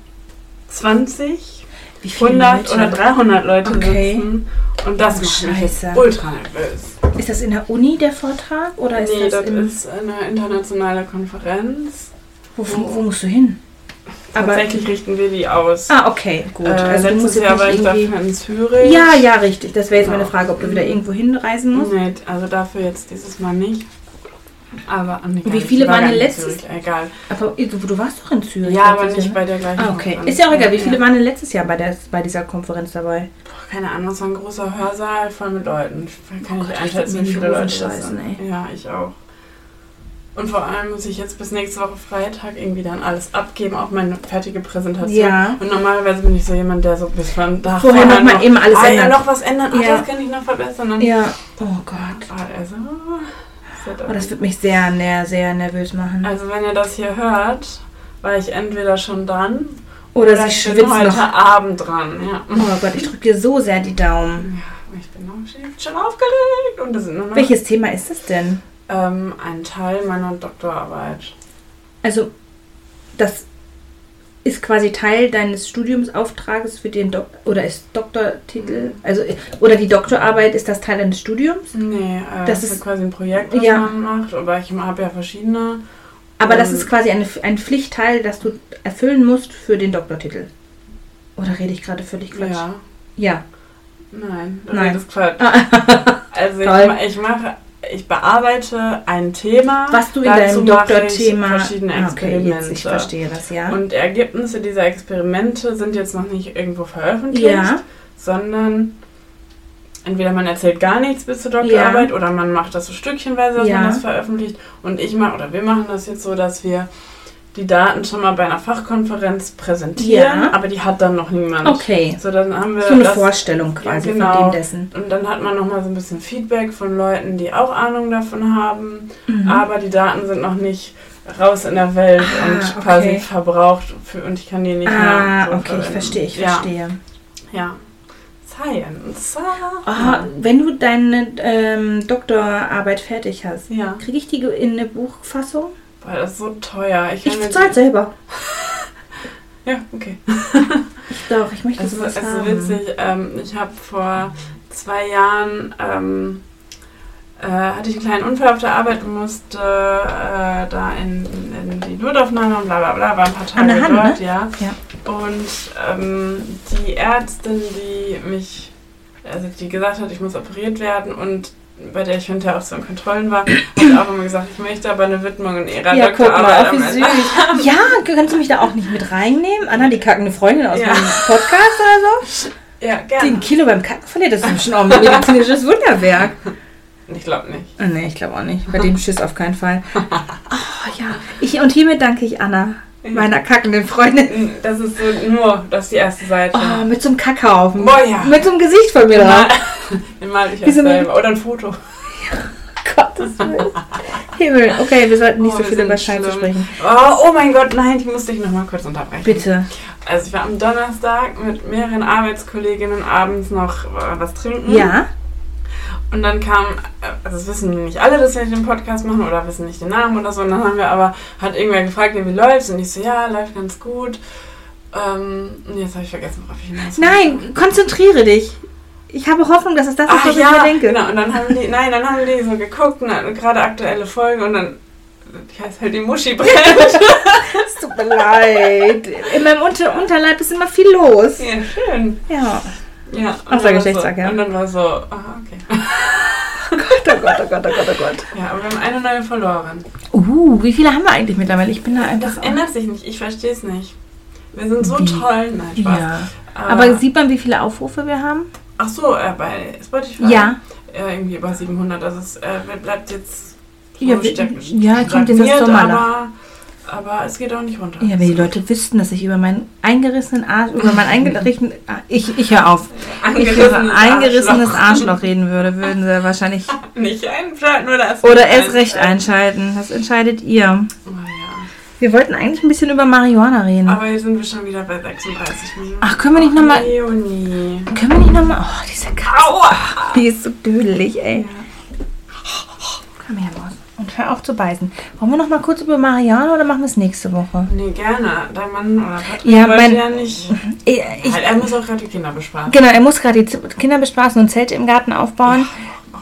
20, Wie viele 100 Leute? oder 300 Leute Okay. sitzen. Und das Oh, macht mich jetzt Scheiße. ultra nervös. Ist das in der Uni der Vortrag oder ist nee, das, das ist eine internationale Konferenz. wo, wo, wo musst du hin? Aber Tatsächlich richten wir die aus. ah, okay, gut. Äh, also du musst letztes Jahr war jetzt ich dafür in Zürich. Ja, ja, richtig. Das wäre jetzt meine Genau. Frage, ob du wieder irgendwo hinreisen musst. Nee, also dafür jetzt dieses Mal nicht. Aber nee, Wie viele waren denn letztes- Egal. Aber du, du warst doch in Zürich. Ja, aber nicht Jahr. bei der gleichen Ah, okay. Konferenz. Ist ja auch egal. Wie viele Ja. waren denn letztes Jahr bei, der, bei dieser Konferenz dabei? Boah, Keine Ahnung, es war ein großer Hörsaal voll mit Leuten. Ich kann Oh Gott, ich einschätzen, wie viele Leute das sind. Ja, ich auch. Und vor allem muss ich jetzt bis nächste Woche Freitag irgendwie dann alles abgeben, auch meine fertige Präsentation. Ja. Und normalerweise bin ich so jemand, der so bis von da Vorher noch mal eben alles ah, ändern. Ja, noch was ändern. Ach, Ja. das kann ich noch verbessern. Und Ja. Oh Gott. Ah, also, das wird Oh, das wird mich sehr, sehr, sehr nervös machen. also wenn ihr das hier hört, war ich entweder schon dran Oder, oder sie ich bin heute noch. Abend dran. Ja. Oh Gott, ich drücke dir so sehr die Daumen. ja, ich bin noch schon aufgeregt. Und das sind noch Welches Thema ist das denn? Ähm, ein Teil meiner Doktorarbeit. Also, das ist quasi Teil deines Studiumsauftrages für den Dok oder ist Doktortitel, also oder die Doktorarbeit ist das Teil deines Studiums, Nee, äh, Das ist quasi ein Projekt, das Ja. man macht. Aber ich habe ja verschiedene. aber das ist quasi eine, ein Pflichtteil, das du erfüllen musst für den Doktortitel. Oder rede ich gerade völlig Quatsch? Ja. Ja. Nein, du Nein. redest Quatsch. Ah, Also *laughs* ich, ich mache, ich bearbeite ein Thema. Was du in deinem Doktorthema. verschiedene Ah, okay, Experimente. jetzt ich verstehe das, ja. Und Ergebnisse dieser Experimente sind jetzt noch nicht irgendwo veröffentlicht, Ja. sondern entweder man erzählt gar nichts bis zur Doktorarbeit oder man macht das so stückchenweise, dass Ja. man das veröffentlicht. Und ich mache, oder wir machen das jetzt so, dass wir die Daten schon mal bei einer Fachkonferenz präsentieren, Ja. aber die hat dann noch niemand. Okay. So, dann haben wir So eine das, Vorstellung quasi genau. von dem dessen. und dann hat man noch mal so ein bisschen Feedback von Leuten, die auch Ahnung davon haben, Mhm. aber die Daten sind noch nicht raus in der Welt Ah, und okay. quasi verbraucht für, und ich kann die nicht mehr Ah, so okay, ich verwenden. verstehe, ich ja, verstehe. Ja. Science. Ah, wenn du deine ähm, Doktorarbeit fertig hast, Ja. kriege ich die in eine Buchfassung? Boah, das ist so teuer. Ich, Ich bezahle selber. *laughs* Ja, okay. *laughs* Doch, ich möchte Es ist, sowas es ist haben. witzig. Ähm, ich habe vor zwei Jahren ähm, äh, hatte ich einen kleinen Unfall auf der Arbeit und musste äh, da in, in die Notaufnahme und bla bla bla, war ein paar Tage Hand, dort, ne? ja. Ja. Und ähm, die Ärztin, die mich, also die gesagt hat, ich muss operiert werden und bei der ich hinterher auch so in Kontrollen war, hat auch immer gesagt, ich möchte aber eine Widmung in ihrer Ja, guck mal, Doktorarbeit wie süß. *laughs* Ja, kannst du mich da auch nicht mit reinnehmen? Anna, die kackende Freundin aus Ja. dem Podcast oder so? Ja, gerne. Kilo beim Kacken verliert, das ist bestimmt auch ein medizinisches Wunderwerk. *laughs* Ich glaube nicht. Nee, ich glaube auch nicht. Bei dem *laughs* Schiss auf keinen Fall. Oh ja. Ich, und hiermit danke ich Anna, meiner kackenden Freundin. Das ist so nur, das ist die erste Seite. Oh, mit so einem Kackhaufen. Boah, ja. Mit so einem Gesicht von mir drauf. *laughs* den mal ich eine- selber. Oder ein Foto. *laughs* Gottes Willen. Himmel. Okay, wir sollten nicht Oh, so viel über Scheiße sprechen. Oh, oh mein Gott, nein, ich muss dich nochmal kurz unterbrechen. Bitte. Also ich war am Donnerstag mit mehreren Arbeitskolleginnen abends noch äh, was trinken. Ja. Und dann kam, also das wissen nicht alle, dass wir den Podcast machen oder wissen nicht den Namen oder so. Und dann haben wir aber, hat irgendwer gefragt, wie läuft's? Und ich so, ja, läuft ganz gut. Ähm, und jetzt habe ich vergessen, worauf ich hinaus. Nein, konzentriere dich. Ich habe Hoffnung, dass es das ist, was ja, ich mir denke. genau. Und dann haben die, nein, dann haben die so geguckt, na, gerade aktuelle Folge und dann, die heißt halt die Muschi brennt. *laughs* Es tut mir leid. In meinem Unter Unterleib ist immer viel los. ja, schön. Ja. Ja. und Ach, dann der war Geschlechtsverkehr. So, und dann war so, ah, okay. *laughs* Oh Gott, oh Gott, oh Gott, oh Gott, oh Gott. Ja, aber wir haben eine neue verloren. Uh, wie viele haben wir eigentlich mittlerweile? Ich bin da einfach. Das ändert sich nicht, ich verstehe es nicht. Wir sind so Wie? toll. Nein, Spaß. Ja. Aber, Aber sieht man, wie viele Aufrufe wir haben? ach so, äh, bei Spotify. Ja. Äh, irgendwie über 700. Also es äh, bleibt jetzt so Ja, steck- ja, kommt in das Sommerloch. aber, aber es geht auch nicht runter. Ja, wenn die Leute wüssten, dass ich über meinen eingerissenen Arsch, über mein eingerissenen, ich, ich höre auf. Ich Angerissenes eingerissenes *laughs* Arschloch reden würde, würden sie wahrscheinlich Nicht einschalten oder erst oder recht erst recht einschalten. Das entscheidet ihr. Oh, ja. Wir wollten eigentlich ein bisschen über Marihuana reden. Aber hier sind wir schon wieder bei 36 Minuten. Ach, können wir nicht nochmal, Leonie. können wir nicht nochmal, oh, diese Katze, Aua! die ist so dödelig, ey. Komm her, Maus. Und hör auf zu beißen. Wollen wir noch mal kurz über Marihuana oder machen wir es nächste Woche? Nee, gerne. Dein Mann oder Patrick Ja, mein- ja nicht. Ich, ich, Halt, er muss auch gerade die Kinder bespaßen. genau, er muss gerade die Kinder bespaßen und Zelte im Garten aufbauen.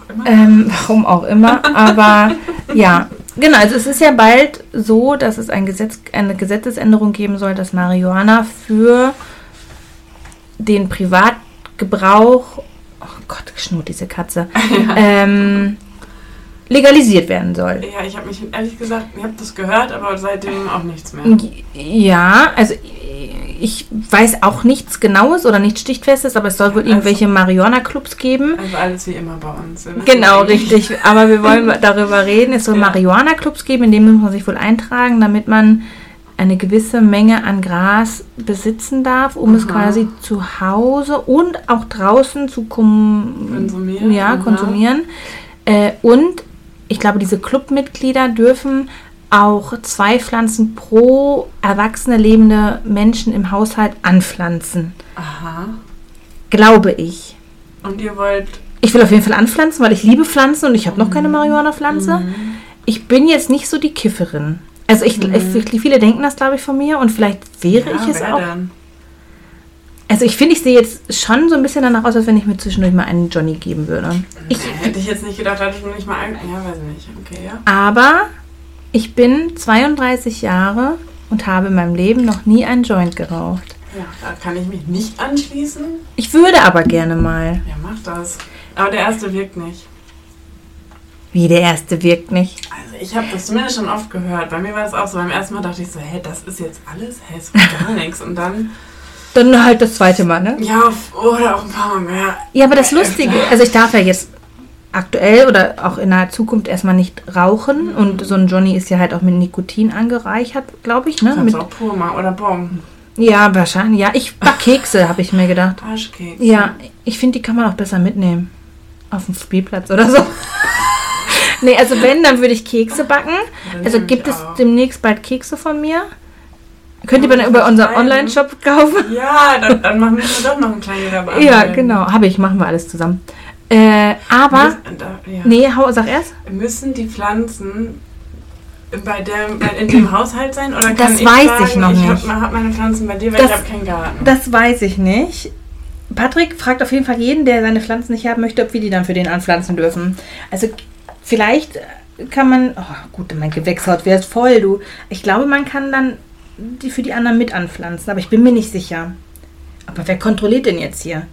immer. Ähm, warum auch immer. Aber *laughs* ja, genau. Also es ist ja bald so, dass es ein Gesetz, eine Gesetzesänderung geben soll, dass Marihuana für den Privatgebrauch, oh Gott, geschnurrt diese Katze, *laughs* ähm, legalisiert werden soll. Ja, ich habe mich ehrlich gesagt, ich habe das gehört, aber seitdem auch nichts mehr. Ja, also ich weiß auch nichts Genaues oder nichts Stichfestes, aber es soll wohl Also- irgendwelche Marihuana-Clubs geben. Also alles wie immer bei uns. Genau, richtig. Aber wir wollen *laughs* darüber reden. Es soll Ja. Marihuana-Clubs geben, in denen muss man sich wohl eintragen, damit man eine gewisse Menge an Gras besitzen darf, um es Aha. quasi zu Hause und auch draußen zu Konsumieren, Ja, konsumieren. Äh, und ich glaube, diese Clubmitglieder dürfen auch zwei Pflanzen pro erwachsene lebende Menschen im Haushalt anpflanzen. Aha. Glaube ich. Und ihr wollt. Ich will auf jeden Fall anpflanzen, weil ich liebe Pflanzen und ich habe noch keine Marihuana-Pflanze. Ich bin jetzt nicht so die Kifferin. Also ich, ich viele denken das, glaube ich, von mir und vielleicht wäre Ja, ich es auch. denn? Also ich finde, ich sehe jetzt schon so ein bisschen danach aus, als wenn ich mir zwischendurch mal einen Johnny geben würde. Ich, Hätte ich jetzt nicht gedacht, hatte ich mir nicht mal ein. Ja, weiß nicht. Okay, ja. aber ich bin 32 Jahre und habe in meinem Leben noch nie einen Joint geraucht. Ja, da kann ich mich nicht anschließen. Ich würde aber gerne mal. Ja, mach das. Aber der erste wirkt nicht. Wie der erste wirkt nicht. Also ich habe das zumindest schon oft gehört. Bei mir war es auch so. Beim ersten Mal dachte ich so, hä, das ist jetzt alles? Hä, ist doch gar *laughs* nichts. Und dann, Dann halt das zweite Mal, ne? ja, oder auch ein paar Mal mehr. Ja, aber das Lustige, also ich darf ja jetzt aktuell oder auch in naher Zukunft erstmal nicht rauchen und so ein Johnny ist ja halt auch mit Nikotin angereichert, glaube ich, ne? Kannst Mit, auch machen. Oder Bon. ja, wahrscheinlich. Ja, ich back Kekse, habe ich mir gedacht. Arschkeks. Ja, ich finde, die kann man auch besser mitnehmen. Auf dem Spielplatz oder so. *laughs* nee, also wenn, dann würde ich Kekse backen. Also gibt es auch. demnächst bald Kekse von mir. Könnt ihr dann man über unseren? Online-Shop kaufen? *laughs* Ja, dann, dann machen wir doch noch ein kleines Gewerbe. Ja, genau. Habe ich, machen wir alles zusammen. Äh, aber, Müssen, da, ja. nee, hau, sag erst. Müssen die Pflanzen bei bei, in dem Haushalt sein? Oder Das ich weiß sagen, ich noch ich nicht. habe hab meine Pflanzen bei dir, weil Das- ich habe keinen Garten. Das weiß ich nicht. Patrick fragt auf jeden Fall jeden, der seine Pflanzen nicht haben möchte, ob wir die dann für den anpflanzen dürfen. Also vielleicht kann man, oh gut, mein Gewächshaus wäre voll, du. Ich glaube, man kann dann die für die anderen mit anpflanzen, aber ich bin mir nicht sicher. Aber wer kontrolliert denn jetzt hier?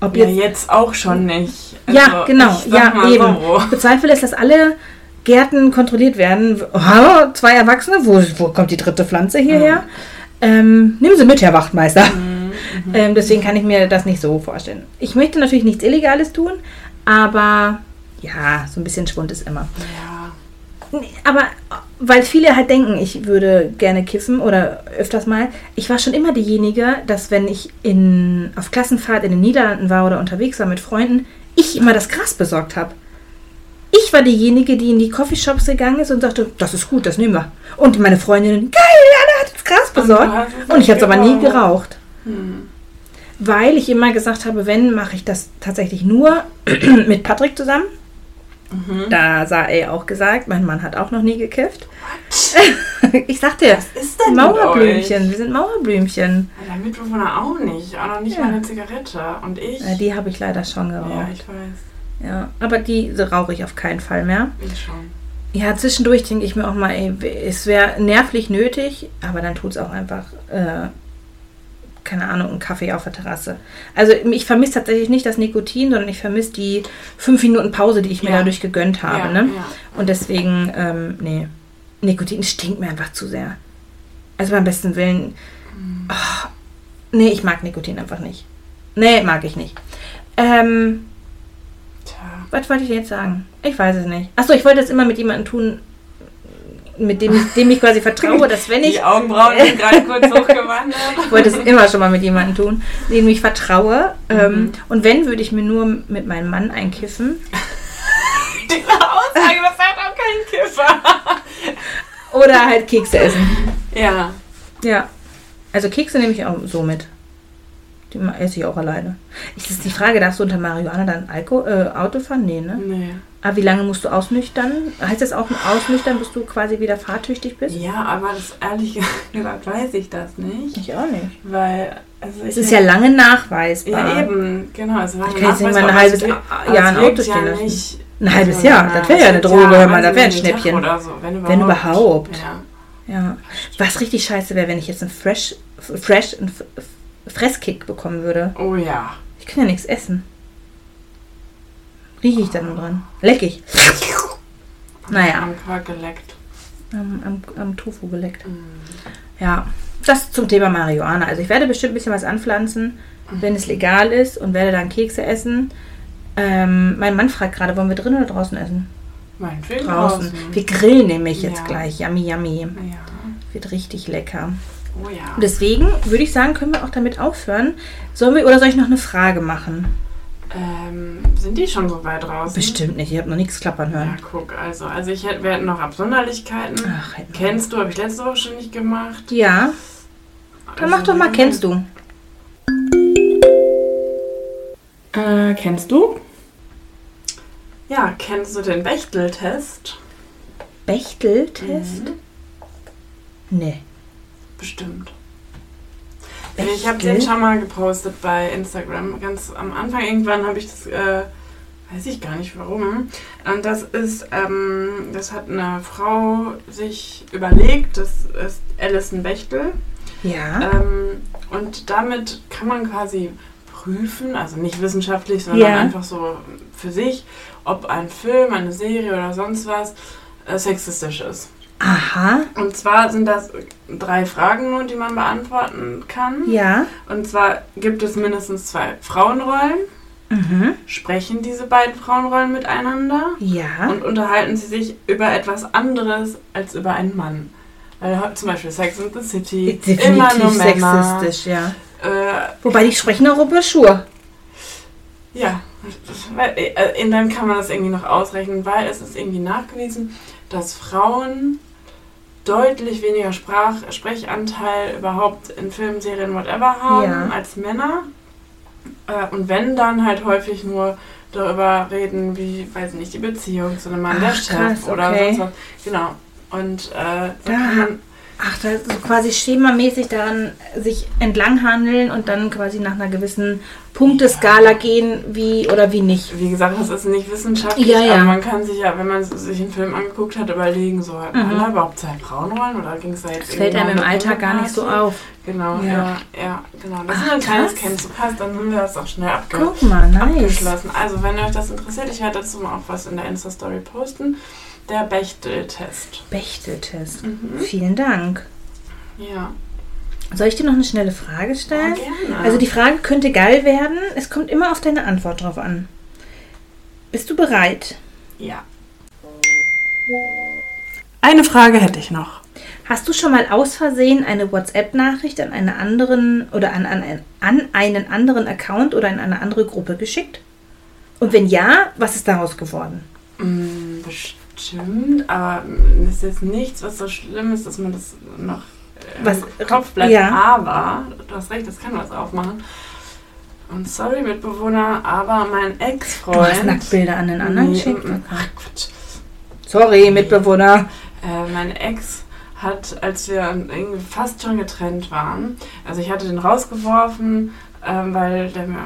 Ob ja, jetzt, jetzt auch schon nicht. ja, Also, genau, ich sag ja, mal eben. Ich bezweifle es, dass alle Gärten kontrolliert werden. Oh, zwei Erwachsene, wo, wo kommt die dritte Pflanze hierher? Ähm, nehmen Sie mit, Herr Wachtmeister. Ähm, deswegen kann ich mir das nicht so vorstellen. Ich möchte natürlich nichts Illegales tun, aber ja, so ein bisschen Schwund ist immer. Ja. Aber weil viele halt denken, ich würde gerne kiffen oder öfters mal. Ich war schon immer diejenige, dass wenn ich in, auf Klassenfahrt in den Niederlanden war oder unterwegs war mit Freunden, ich immer das Gras besorgt habe. Ich war diejenige, die in die Coffeeshops gegangen ist und sagte, das ist gut, das nehmen wir. Und meine Freundinnen, geil, Anna hat das Gras besorgt. Und ich habe es aber nie geraucht. geraucht. Hm. Weil ich immer gesagt habe, wenn, mache ich das tatsächlich nur *clears throat* mit Patrick zusammen. Mhm. Da sah er auch gesagt, mein Mann hat auch noch nie gekifft. *laughs* ich sagte, Was ist denn Mauerblümchen, mit wir sind Mauerblümchen. euch? Der Mitbewohner auch nicht. Auch noch nicht Ja. mal eine Zigarette. Und ich? Äh, die habe ich leider schon ja, geraucht. ich weiß. Ja, aber die rauche ich auf keinen Fall mehr. Ich schon. Ja, zwischendurch denke ich mir auch mal, ey, es wäre nervlich nötig, aber dann tut es auch einfach, äh, keine Ahnung, einen Kaffee auf der Terrasse. Also ich vermisse tatsächlich nicht das Nikotin, sondern ich vermisse die fünf Minuten Pause, die ich mir Ja. dadurch gegönnt habe. ja, ne? ja. Und deswegen, ähm, nee, Nikotin stinkt mir einfach zu sehr. Also beim besten Willen, ah, nee, ich mag Nikotin einfach nicht. Nee, mag ich nicht. Ähm, was wollte ich jetzt sagen? Ich weiß es nicht. Achso, ich wollte es immer mit jemandem tun, mit dem ich, dem ich quasi vertraue, dass wenn ich. Die Augenbrauen sind gerade *laughs* kurz hochgewandert. Ich wollte es immer schon mal mit jemandem tun, dem ich vertraue. Ähm, Mhm. und wenn, würde ich mir nur mit meinem Mann einkiffen. *laughs* Diese Aussage, das sagt auch kein Kiffer. Oder halt Kekse essen. Ja. Ja. Also Kekse nehme ich auch so mit. Ma- esse ich auch alleine. Ist das die Frage, darfst du unter Marihuana dann Alko äh, Auto fahren? Nee, ne? Nee. Aber wie lange musst du ausnüchtern? Heißt das auch ausnüchtern, bis du quasi wieder fahrtüchtig bist? Ja, aber das ehrlich *laughs* gesagt weiß ich das nicht. Ich auch nicht. Weil Also Es ist ja lange nachweisbar. Ja, eben, genau. Also Ich kann jetzt nicht mal ein halbes es Jahr ein Auto stehen lassen. Ein halbes also, Jahr, das wäre ja eine Droge, hör mal, also das wäre ein Schnäppchen. Oder so, wenn überhaupt. Wenn überhaupt. Ja. Ja. Was richtig scheiße wäre, wenn ich jetzt einen Fresh, Fresh F- Fresskick bekommen würde. Oh ja. Ich kann ja nichts essen. Rieche ich da nur dran? Leck ich. Naja. Am Quark geleckt. Am, am, am Tofu geleckt. Mhm. Ja. Das zum Thema Marihuana. Also ich werde bestimmt ein bisschen was anpflanzen, wenn es legal ist und werde dann Kekse essen. Ähm, mein Mann fragt gerade, wollen wir drin oder draußen essen? Meinetwegen Draußen. draußen. Wir grillen nämlich jetzt Ja. gleich. Yummy, yummy. Ja. Wird richtig lecker. Oh ja. Und deswegen würde ich sagen, können wir auch damit aufhören. Sollen wir oder soll ich noch eine Frage machen? Ähm, sind die schon so weit draußen? Bestimmt nicht. Ich habe noch nichts klappern Ja, hören. guck, also, also ich hätte, wir hätten noch Absonderlichkeiten. Ach, hätten Kennst du, habe ich letzte Woche schon nicht gemacht. Ja, dann mach doch mal, kennst du. Äh, kennst du? Ja, kennst du den Bechtel-Test? Bechtel-Test? Mhm. Nee. Bestimmt. Bechtel? Ich habe den schon mal gepostet bei Instagram. Ganz am Anfang irgendwann habe ich das, äh, weiß ich gar nicht warum. Und das ist, ähm, das hat eine Frau sich überlegt. Das ist Alison Bechtel. Ja. Ähm, und damit kann man quasi prüfen, also nicht wissenschaftlich, sondern Ja. einfach so für sich, ob ein Film, eine Serie oder sonst was äh, sexistisch ist. Aha. Und zwar sind das drei Fragen nur, die man beantworten kann. Ja. Und zwar gibt es mindestens zwei Frauenrollen. Mhm. Sprechen diese beiden Frauenrollen miteinander? Ja. Und unterhalten sie sich über etwas anderes als über einen Mann? Weil zum Beispiel Sex in the City, immer nur Definitiv Männer. sexistisch, ja. Äh, Wobei die sprechen auch über Schuhe. Ja, äh, in dann kann man das irgendwie noch ausrechnen, weil es ist irgendwie nachgewiesen, dass Frauen deutlich weniger Sprach Sprechanteil überhaupt in Filmen, Serien, whatever haben Ja. als Männer. Äh, und wenn dann halt häufig nur darüber reden, wie, weiß nicht, die Beziehung zu einem Mann, der Ach, Chef krass, oder okay. sonst was. Genau. Und äh, Da- kann man, Ach, da so quasi schemamäßig daran sich entlanghandeln und dann quasi nach einer gewissen Punkteskala gehen, wie oder wie nicht. wie gesagt, das ist nicht wissenschaftlich, Ja, ja. aber man kann sich ja, wenn man sich einen Film angeguckt hat, überlegen, so hat man Mhm. da überhaupt zwei Frauenrollen oder ging es da jetzt Das fällt einem im Alltag gar nicht so auf. Genau, Ja. ja, ja, genau. Das Ach, ist ein kleines krass. Kennst du passt, dann haben wir das auch schnell abge Guck mal, nice. abgeschlossen. Also, wenn euch das interessiert, ich werde dazu mal auch was in der Insta-Story posten. Der Bechtel-Test. Bechteltest. Mhm. Vielen Dank. Ja. Soll ich dir noch eine schnelle Frage ja, stellen? gerne. Also die Frage könnte geil werden. Es kommt immer auf deine Antwort drauf an. Bist du bereit? ja. Eine Frage hätte ich noch. Hast du schon mal aus Versehen eine WhatsApp-Nachricht an einen anderen oder an, an, an einen anderen Account oder in eine andere Gruppe geschickt? Und wenn ja, was ist daraus geworden? Mm, bestimmt, aber das ist jetzt nichts, was so schlimm ist, dass man das noch äh, Was- im Kopf bleibt. ja. Aber, du hast recht, das kann was aufmachen. Und sorry, Mitbewohner, aber mein Du hast Ex-Freund. Nacktbilder an den anderen Nee, geschickt? mm, Ach, Quatsch. Sorry, Mitbewohner. Äh, mein Ex hat, als wir irgendwie fast schon getrennt waren, also ich hatte den rausgeworfen, ähm, weil der mir.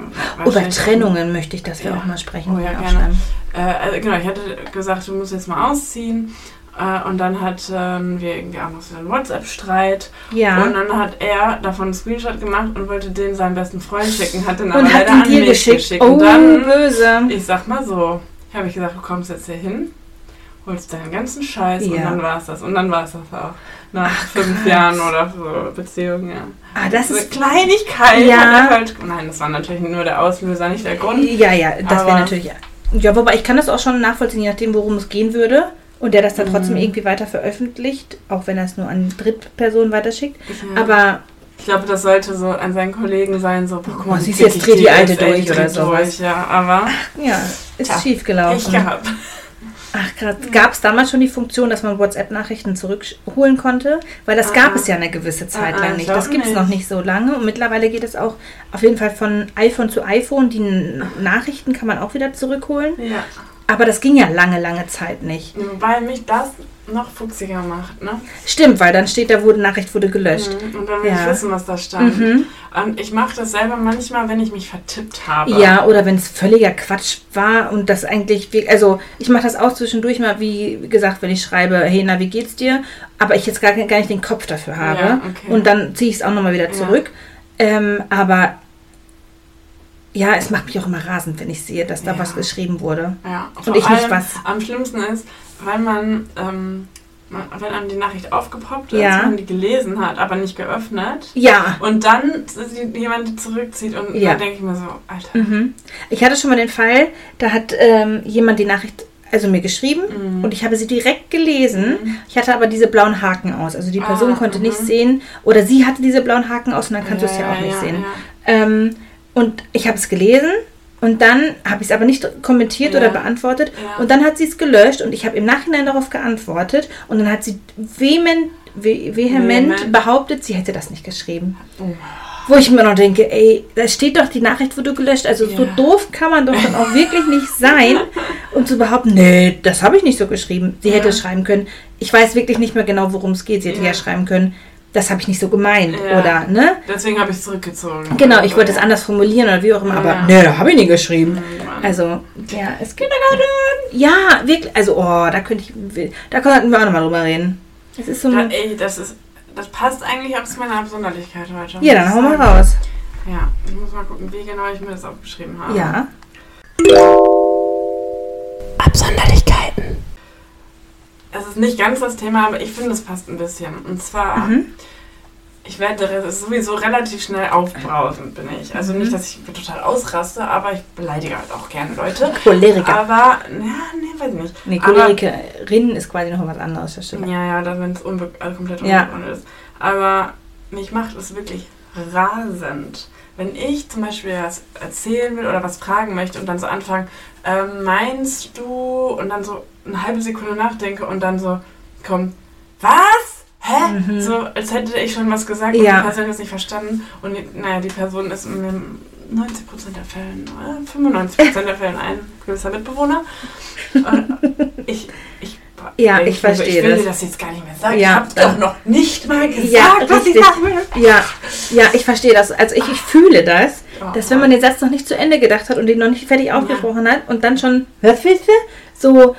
Über Trennungen möchte ich, dass wir Ja. auch mal sprechen. Oh ja, gerne. Äh, also genau, ich hatte gesagt, du musst jetzt mal ausziehen. Äh, und dann hatten wir irgendwie auch noch so einen WhatsApp-Streit. Ja. Und dann hat er davon einen Screenshot gemacht und wollte den seinem besten Freund schicken, hat den aber Und leider an mich geschickt. geschickt. Oh, Und dann, böse. ich sag mal so, habe ich gesagt, du kommst jetzt hier hin, holst deinen ganzen Scheiß und Ja. dann war es das. Und dann war es das auch. Nach Ach, fünf krass. Jahren oder so Beziehung, ja. Ah, das So ist Kleinigkeit. Ja. Halt, nein, das war natürlich nur der Auslöser, nicht der Grund. Ja, ja, das wäre natürlich. Ja, wobei ich kann das auch schon nachvollziehen, je nachdem, worum es gehen würde. Und der das dann trotzdem Mhm. irgendwie weiter veröffentlicht, auch wenn er es nur an Drittpersonen weiterschickt. Ja. Aber Ich glaube, das sollte so an seinen Kollegen sein, so, boah, guck Oh, mal, siehst wie jetzt, dreh die Alte ist, ey, durch die oder durch, Ja, aber ja, ist Tja, schief ich gelaufen. gehabt. Ach, krass. Gab es damals schon die Funktion, dass man WhatsApp-Nachrichten zurückholen konnte? Weil das Ah, gab ah. es ja eine gewisse Zeit Ah, ah, lang ich nicht. Das gibt es noch nicht so lange. Und mittlerweile geht es auch auf jeden Fall von iPhone zu iPhone. Die Nachrichten kann man auch wieder zurückholen. Ja. Aber das ging ja lange, lange Zeit nicht. Wobei mich das noch fuchsiger macht, ne? Stimmt, weil dann steht da, wurde Nachricht wurde gelöscht. Mhm. Und dann will Ja. ich wissen, was da stand. Mhm. Und ich mache das selber manchmal, wenn ich mich vertippt habe. Ja, oder wenn es völliger Quatsch war und das eigentlich, also ich mache das auch zwischendurch mal, wie gesagt, wenn ich schreibe, hey, na, wie geht's dir? Aber ich jetzt gar, gar nicht den Kopf dafür habe. Ja, okay. Und dann ziehe ich es auch nochmal wieder Ja. zurück. Ähm, aber ja, es macht mich auch immer rasend, wenn ich sehe, dass da Ja. was geschrieben wurde. Ja, Und ich nicht was. Am schlimmsten ist, weil man, ähm, man- wenn einem die Nachricht aufgepoppt ist, Ja. man die gelesen hat, aber nicht geöffnet. Ja. Und dann jemand die zurückzieht und Ja. dann denke ich mir so, Alter. Mhm. Ich hatte schon mal den Fall, da hat ähm, jemand die Nachricht also mir geschrieben Mhm. und ich habe sie direkt gelesen. Ich hatte aber diese blauen Haken aus. Also die Person Ah, konnte nicht mhm. sehen oder sie hatte diese blauen Haken aus und dann kannst du es ja auch nicht ja, sehen. ja. Ähm, und ich habe es gelesen und dann habe ich es aber nicht kommentiert Ja. oder beantwortet. Ja. Und dann hat sie es gelöscht und ich habe im Nachhinein darauf geantwortet und dann hat sie vehement, ve vehement Vehement. behauptet, sie hätte das nicht geschrieben. Oh. Wo ich mir noch denke, ey, da steht doch die Nachricht, wo du gelöscht. Also so Ja. doof kann man doch dann auch wirklich nicht sein. *laughs* Und zu behaupten, nee, das habe ich nicht so geschrieben. Sie hätte Ja. schreiben können. Ich weiß wirklich nicht mehr genau, worum es geht. Sie hätte Ja. schreiben können, das habe ich nicht so gemeint. Ja. Oder, ne? Deswegen habe ich es zurückgezogen. Genau, ich wollte es anders formulieren oder wie auch immer, aber Ja. nee, da habe ich nie geschrieben. Mhm. Also, ja, es gibt Ja, wirklich, also, oh, da könnte ich, da könnten wir auch nochmal drüber reden. Es ist so Da, ein, ey, das ist, das passt eigentlich auch zu meiner Absonderlichkeit heute. Ja, dann ich hau mal raus. Ja, ich muss mal gucken, wie genau ich mir das aufgeschrieben habe. Ja. Absonderlichkeiten. Es ist nicht ganz das Thema, aber ich finde, es passt ein bisschen. Und zwar, Mhm. ich werde sowieso relativ schnell aufbrausend, bin ich. Also Mhm. nicht, dass ich total ausraste, aber ich beleidige halt auch gerne Leute. Choleriker. Aber, ja, nee, weiß ich nicht. Nee, Cholerikerin ist quasi noch was anderes, das stimmt. Ja, ja, dann wenn es unbe also komplett Ja. unbegründet ist. Aber mich macht es wirklich rasend. Wenn ich zum Beispiel was erzählen will oder was fragen möchte und dann so anfangen, ähm, meinst du? Und dann so eine halbe Sekunde nachdenke und dann so kommt, was? Hä? Mhm. So, als hätte ich schon was gesagt und Ja. die Person ist nicht verstanden. Und die, naja, die Person ist in 90% der Fällen, oder 95% der Fällen ein gewisser Mitbewohner. Ich, ich, *laughs* Ja, ich so, verstehe Ich will das. dir das jetzt gar nicht mehr sagen. Ja, ich dann- doch noch nicht mal gesagt, Ja, was ich richtig. sagen will. Ja, ja, ich verstehe das. Also ich, ich fühle das. Dass wenn man den Satz noch nicht zu Ende gedacht hat und den noch nicht fertig ausgesprochen hat und dann schon? So, oder,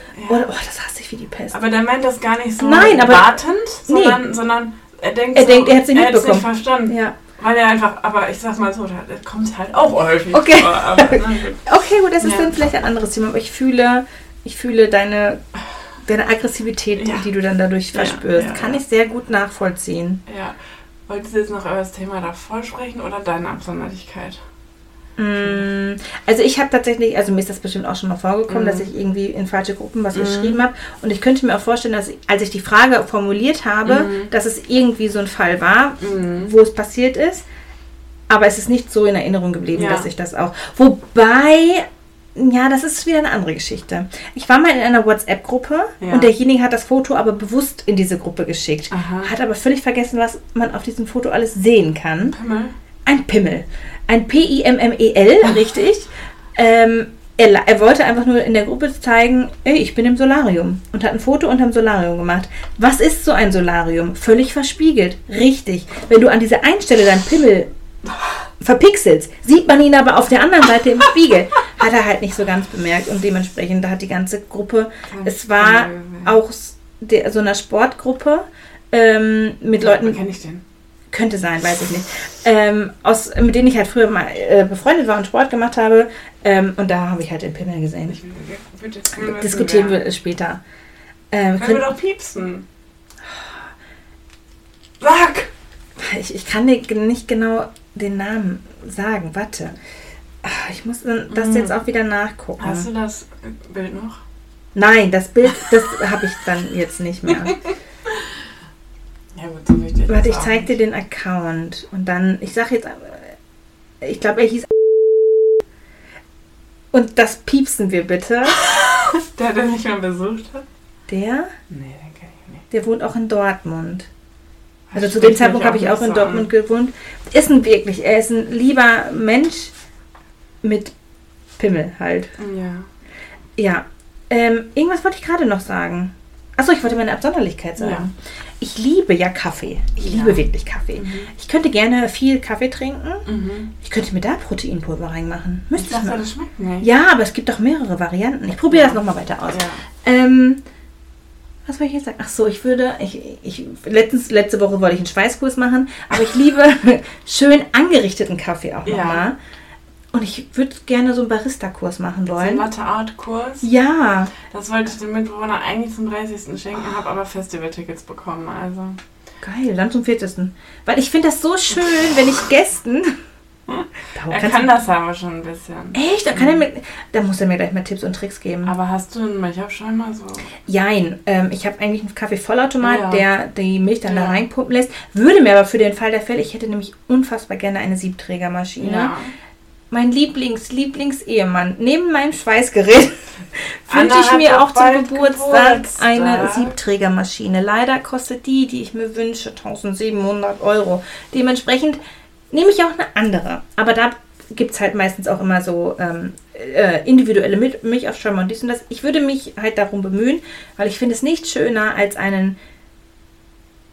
oh, das hasse ich wie die Pest. Aber der meint das gar nicht so Nein, aber- wartend, sondern, sondern er denkt, Er so, denkt, er hätt's nicht er hätt's mitbekommen. verstanden. ja. Weil er einfach, aber ich sag mal so, der kommt halt auch häufig Okay. vor. Aber, *laughs* gut. Okay, gut, das ist Ja. dann vielleicht ein anderes Thema, aber ich fühle, ich fühle deine, deine Aggressivität, Ja. die du dann dadurch Ja, verspürst. ja, Kann ja. ich sehr gut nachvollziehen. Ja. Wolltest du jetzt noch über das Thema davor sprechen oder deine Absonderlichkeit? Mm, Also ich habe tatsächlich, also mir ist das bestimmt auch schon mal vorgekommen, Mhm. dass ich irgendwie in falsche Gruppen was Mhm. geschrieben habe. Und ich könnte mir auch vorstellen, dass ich, als ich die Frage formuliert habe, Mhm. dass es irgendwie so ein Fall war, Mhm. wo es passiert ist. Aber es ist nicht so in Erinnerung geblieben, Ja. dass ich das auch. Wobei, ja, das ist wieder eine andere Geschichte. Ich war mal in einer WhatsApp-Gruppe Ja. und derjenige hat das Foto aber bewusst in diese Gruppe geschickt. Aha. Hat aber völlig vergessen, was man auf diesem Foto alles sehen kann. Pimmel? Ein Pimmel. Ein P-I-M-M-E-L, richtig. Ähm, er, er wollte einfach nur in der Gruppe zeigen, ey, ich bin im Solarium. Und hat ein Foto unterm Solarium gemacht. Was ist so ein Solarium? Völlig verspiegelt. Richtig. Wenn du an dieser einen Stelle deinen Pimmel verpixelst, sieht man ihn aber auf der anderen Seite im Spiegel. *laughs* Hat er halt nicht so ganz bemerkt. Und dementsprechend hat die ganze Gruppe, es war auch der, so einer Sportgruppe ähm, mit Leuten, kenne ich den? Könnte sein, weiß ich nicht. Ähm, aus, mit denen ich halt früher mal äh, befreundet war und Sport gemacht habe. Ähm, und da habe ich halt den Pimmel gesehen. Ich gerne wissen, Diskutieren wir später. Ähm, Können wir doch piepsen. Sag! ich, ich kann dir nicht genau den Namen sagen. Warte. Ah, Ich muss das Mhm. jetzt auch wieder nachgucken. Hast du das Bild noch? Nein, das Bild, das habe ich dann jetzt nicht mehr. *laughs* Ja gut, so wichtig. Warte, ich zeig dir den Account. Und dann, ich sag jetzt, äh, ich glaube, er hieß. Und das piepsen wir bitte. *laughs* Der, der mich mal besucht hat? Der? Nee, den kenne ich nicht. Der wohnt auch in Dortmund. Also Das zu dem Zeitpunkt habe ich auch in Dortmund gewohnt. Ist ein wirklich, er ist ein lieber Mensch mit Pimmel halt. Ja. Ja. Ähm, irgendwas wollte ich gerade noch sagen. Achso, ich wollte meine Absonderlichkeit sagen. Ja. Ich liebe ja Kaffee. Ich Ja. liebe wirklich Kaffee. Mhm. Ich könnte gerne viel Kaffee trinken. Mhm. Ich könnte mir da Proteinpulver reinmachen. Müsste ich mal. das schmeckt nicht. Ja, aber es gibt doch mehrere Varianten. Ich probiere das nochmal weiter aus. Ja. Ähm, was wollte ich jetzt sagen? Ach so, ich würde, ich, ich, letztens, letzte Woche wollte ich einen Schweißkurs machen, aber ich liebe *laughs* schön angerichteten Kaffee auch Ja. Und ich würde gerne so einen Barista-Kurs machen So ein wollen. Latte-Art-Kurs. Ja, Das wollte ich dem Mitbewohner eigentlich zum 30. schenken, habe aber Festivaltickets bekommen. Also. geil, dann zum 40. Weil ich finde das so schön, wenn ich Gästen. *laughs* Er kann das aber schon ein bisschen. Echt? Da, kann er mir, da muss er mir gleich mal Tipps und Tricks geben. Aber hast du einen Milchaufschäumer so? Jein, ähm, ich habe eigentlich einen Kaffeevollautomat, Ja. der die Milch dann da Ja. reinpumpen lässt. Würde mir aber für den Fall der Fälle, ich hätte nämlich unfassbar gerne eine Siebträgermaschine. Ja. Mein Lieblings, Lieblingsehemann, neben meinem Schweißgerät *laughs* wünsche ich mir auch zum Geburtstag, Geburtstag. eine Siebträgermaschine. Leider kostet die, die ich mir wünsche, 1700 Euro. Dementsprechend nehme ich auch eine andere. Aber da gibt es halt meistens auch immer so ähm, äh, individuelle Mil- Milchaufschäumer und dies und das. Ich würde mich halt darum bemühen, weil ich finde es nicht schöner als einen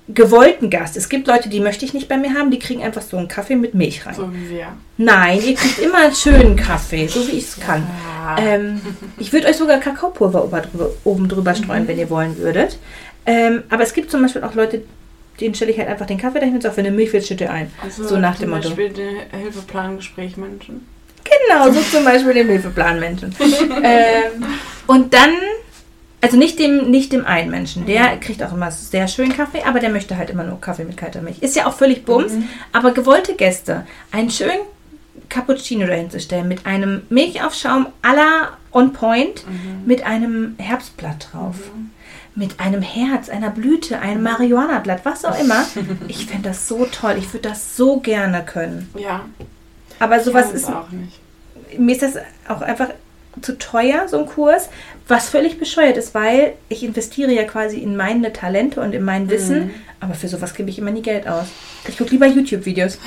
gewollten Gast. Es gibt Leute, die möchte ich nicht bei mir haben, die kriegen einfach so einen Kaffee mit Milch rein. So wie wir. Nein, ihr kriegt immer einen schönen Kaffee, so wie ich es kann. Ja. Ähm, ich würde euch sogar Kakaopulver oben drüber streuen, wenn ihr wollen würdet. Ähm, aber es gibt zum Beispiel auch Leute, denen stelle ich halt einfach den Kaffee dahin und sage, wenn du Milch willst, schütte ein. Also so nach zum dem Motto. Beispiel die Hilfeplangespräch Menschen. Genau, so zum Beispiel dem Hilfeplanmenschen. *laughs* ähm, und dann, also nicht dem, nicht dem einen Menschen, der kriegt auch immer sehr schön Kaffee, aber der möchte halt immer nur Kaffee mit kalter Milch. Ist ja auch völlig bums, Mhm. aber gewollte Gäste, einen schönen Cappuccino dahinzustellen mit einem Milchaufschaum à la On Point, Mhm. mit einem Herbstblatt drauf. Mit einem Herz, einer Blüte, einem Marihuana-Blatt, was auch immer. *laughs* Ich fände das so toll. Ich würde das so gerne können. Ja. Aber sowas ist auch nicht. mir ist das auch einfach zu teuer, so ein Kurs, was völlig bescheuert ist, weil ich investiere ja quasi in meine Talente und in mein Wissen, Mhm. aber für sowas gebe ich immer nie Geld aus. Ich gucke lieber YouTube-Videos.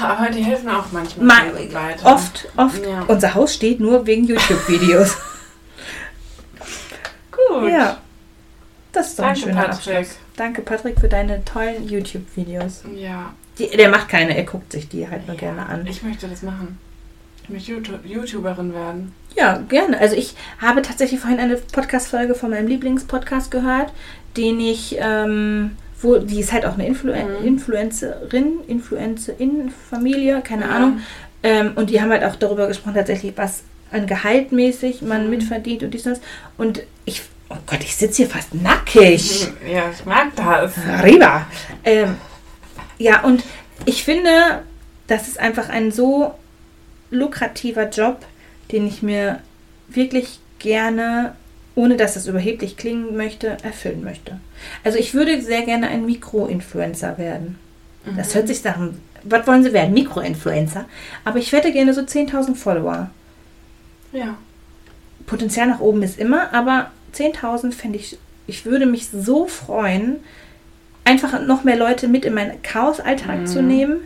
Ja, aber die helfen auch manchmal Ma- weiter. Oft, oft. Ja. Unser Haus steht nur wegen YouTube-Videos. *laughs* Gut. ja. Das ist doch ein Danke, schöner Patrick. Abschluss. Danke, Patrick, für deine tollen YouTube-Videos. Ja. Die- Der macht keine, er guckt sich die halt nur gerne an. Ich möchte das machen. YouTube YouTuberin werden. Ja, gerne. Also ich habe tatsächlich vorhin eine Podcast-Folge von meinem Lieblingspodcast gehört, den ich, ähm, wo, die ist halt auch eine Influ Mhm. Influencerin, Influencerin, Familie, keine Ja. Ahnung. Ähm, und die haben halt auch darüber gesprochen, tatsächlich, was an Gehalt mäßig man Mhm. mitverdient und dies und das. Und ich, oh Gott, ich sitze hier fast nackig. Ja, ich mag das. Arriba. Ähm, ja, und ich finde, das ist einfach ein so lukrativer Job, den ich mir wirklich gerne, ohne dass das überheblich klingen möchte, erfüllen möchte. Also ich würde sehr gerne ein Mikroinfluencer werden. Das hört sich nach einem, was wollen Sie werden? Mikroinfluencer. Aber ich hätte gerne so 10.000 Follower. Ja. Potenzial nach oben ist immer, aber 10.000 fände ich, ich würde mich so freuen, einfach noch mehr Leute mit in meinen Chaos-Alltag Mhm. zu nehmen,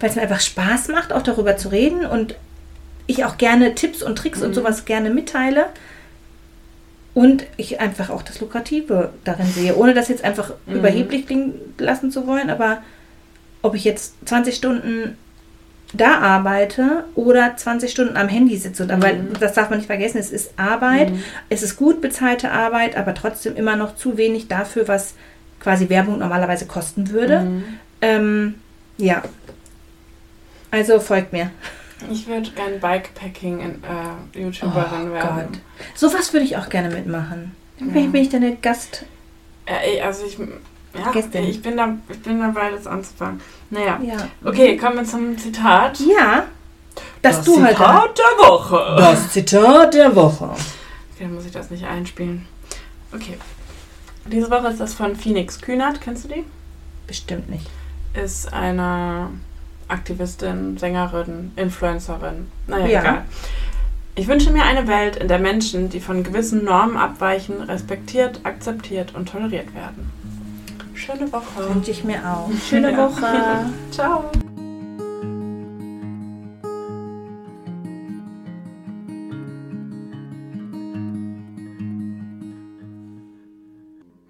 weil es mir einfach Spaß macht, auch darüber zu reden und ich auch gerne Tipps und Tricks und Mhm. sowas gerne mitteile. Und ich einfach auch das Lukrative darin sehe, ohne das jetzt einfach Mhm. überheblich klingen lassen zu wollen, aber ob ich jetzt 20 Stunden da arbeite oder 20 Stunden am Handy sitze. Und weil, Mhm. das darf man nicht vergessen, es ist Arbeit, Mhm. es ist gut bezahlte Arbeit, aber trotzdem immer noch zu wenig dafür, was quasi Werbung normalerweise kosten würde. Mhm. Ähm, ja. Also folgt mir. Ich würde gern Bikepacking in, äh, YouTuberin Oh werden. Gott. Sowas würde ich auch gerne mitmachen. Dann bin Ja. bin ich deine Gast. Äh, also ich, ja, Gästin. ich bin, da, ich bin dabei, das anzufangen. Naja. Ja. Okay, kommen wir zum Zitat. Ja. Dass du heute. der Woche. Das Zitat der Woche. Okay, dann muss ich das nicht einspielen. Okay. Diese Woche ist das von Phoenix Kühnert. Kennst du die? Bestimmt nicht. Ist eine Aktivistin, Sängerin, Influencerin. Naja, Ja. egal. Ich wünsche mir eine Welt, in der Menschen, die von gewissen Normen abweichen, respektiert, akzeptiert und toleriert werden. Schöne Woche. Wünsche ich mir auch. Schöne Ja. Woche. *laughs* Ciao.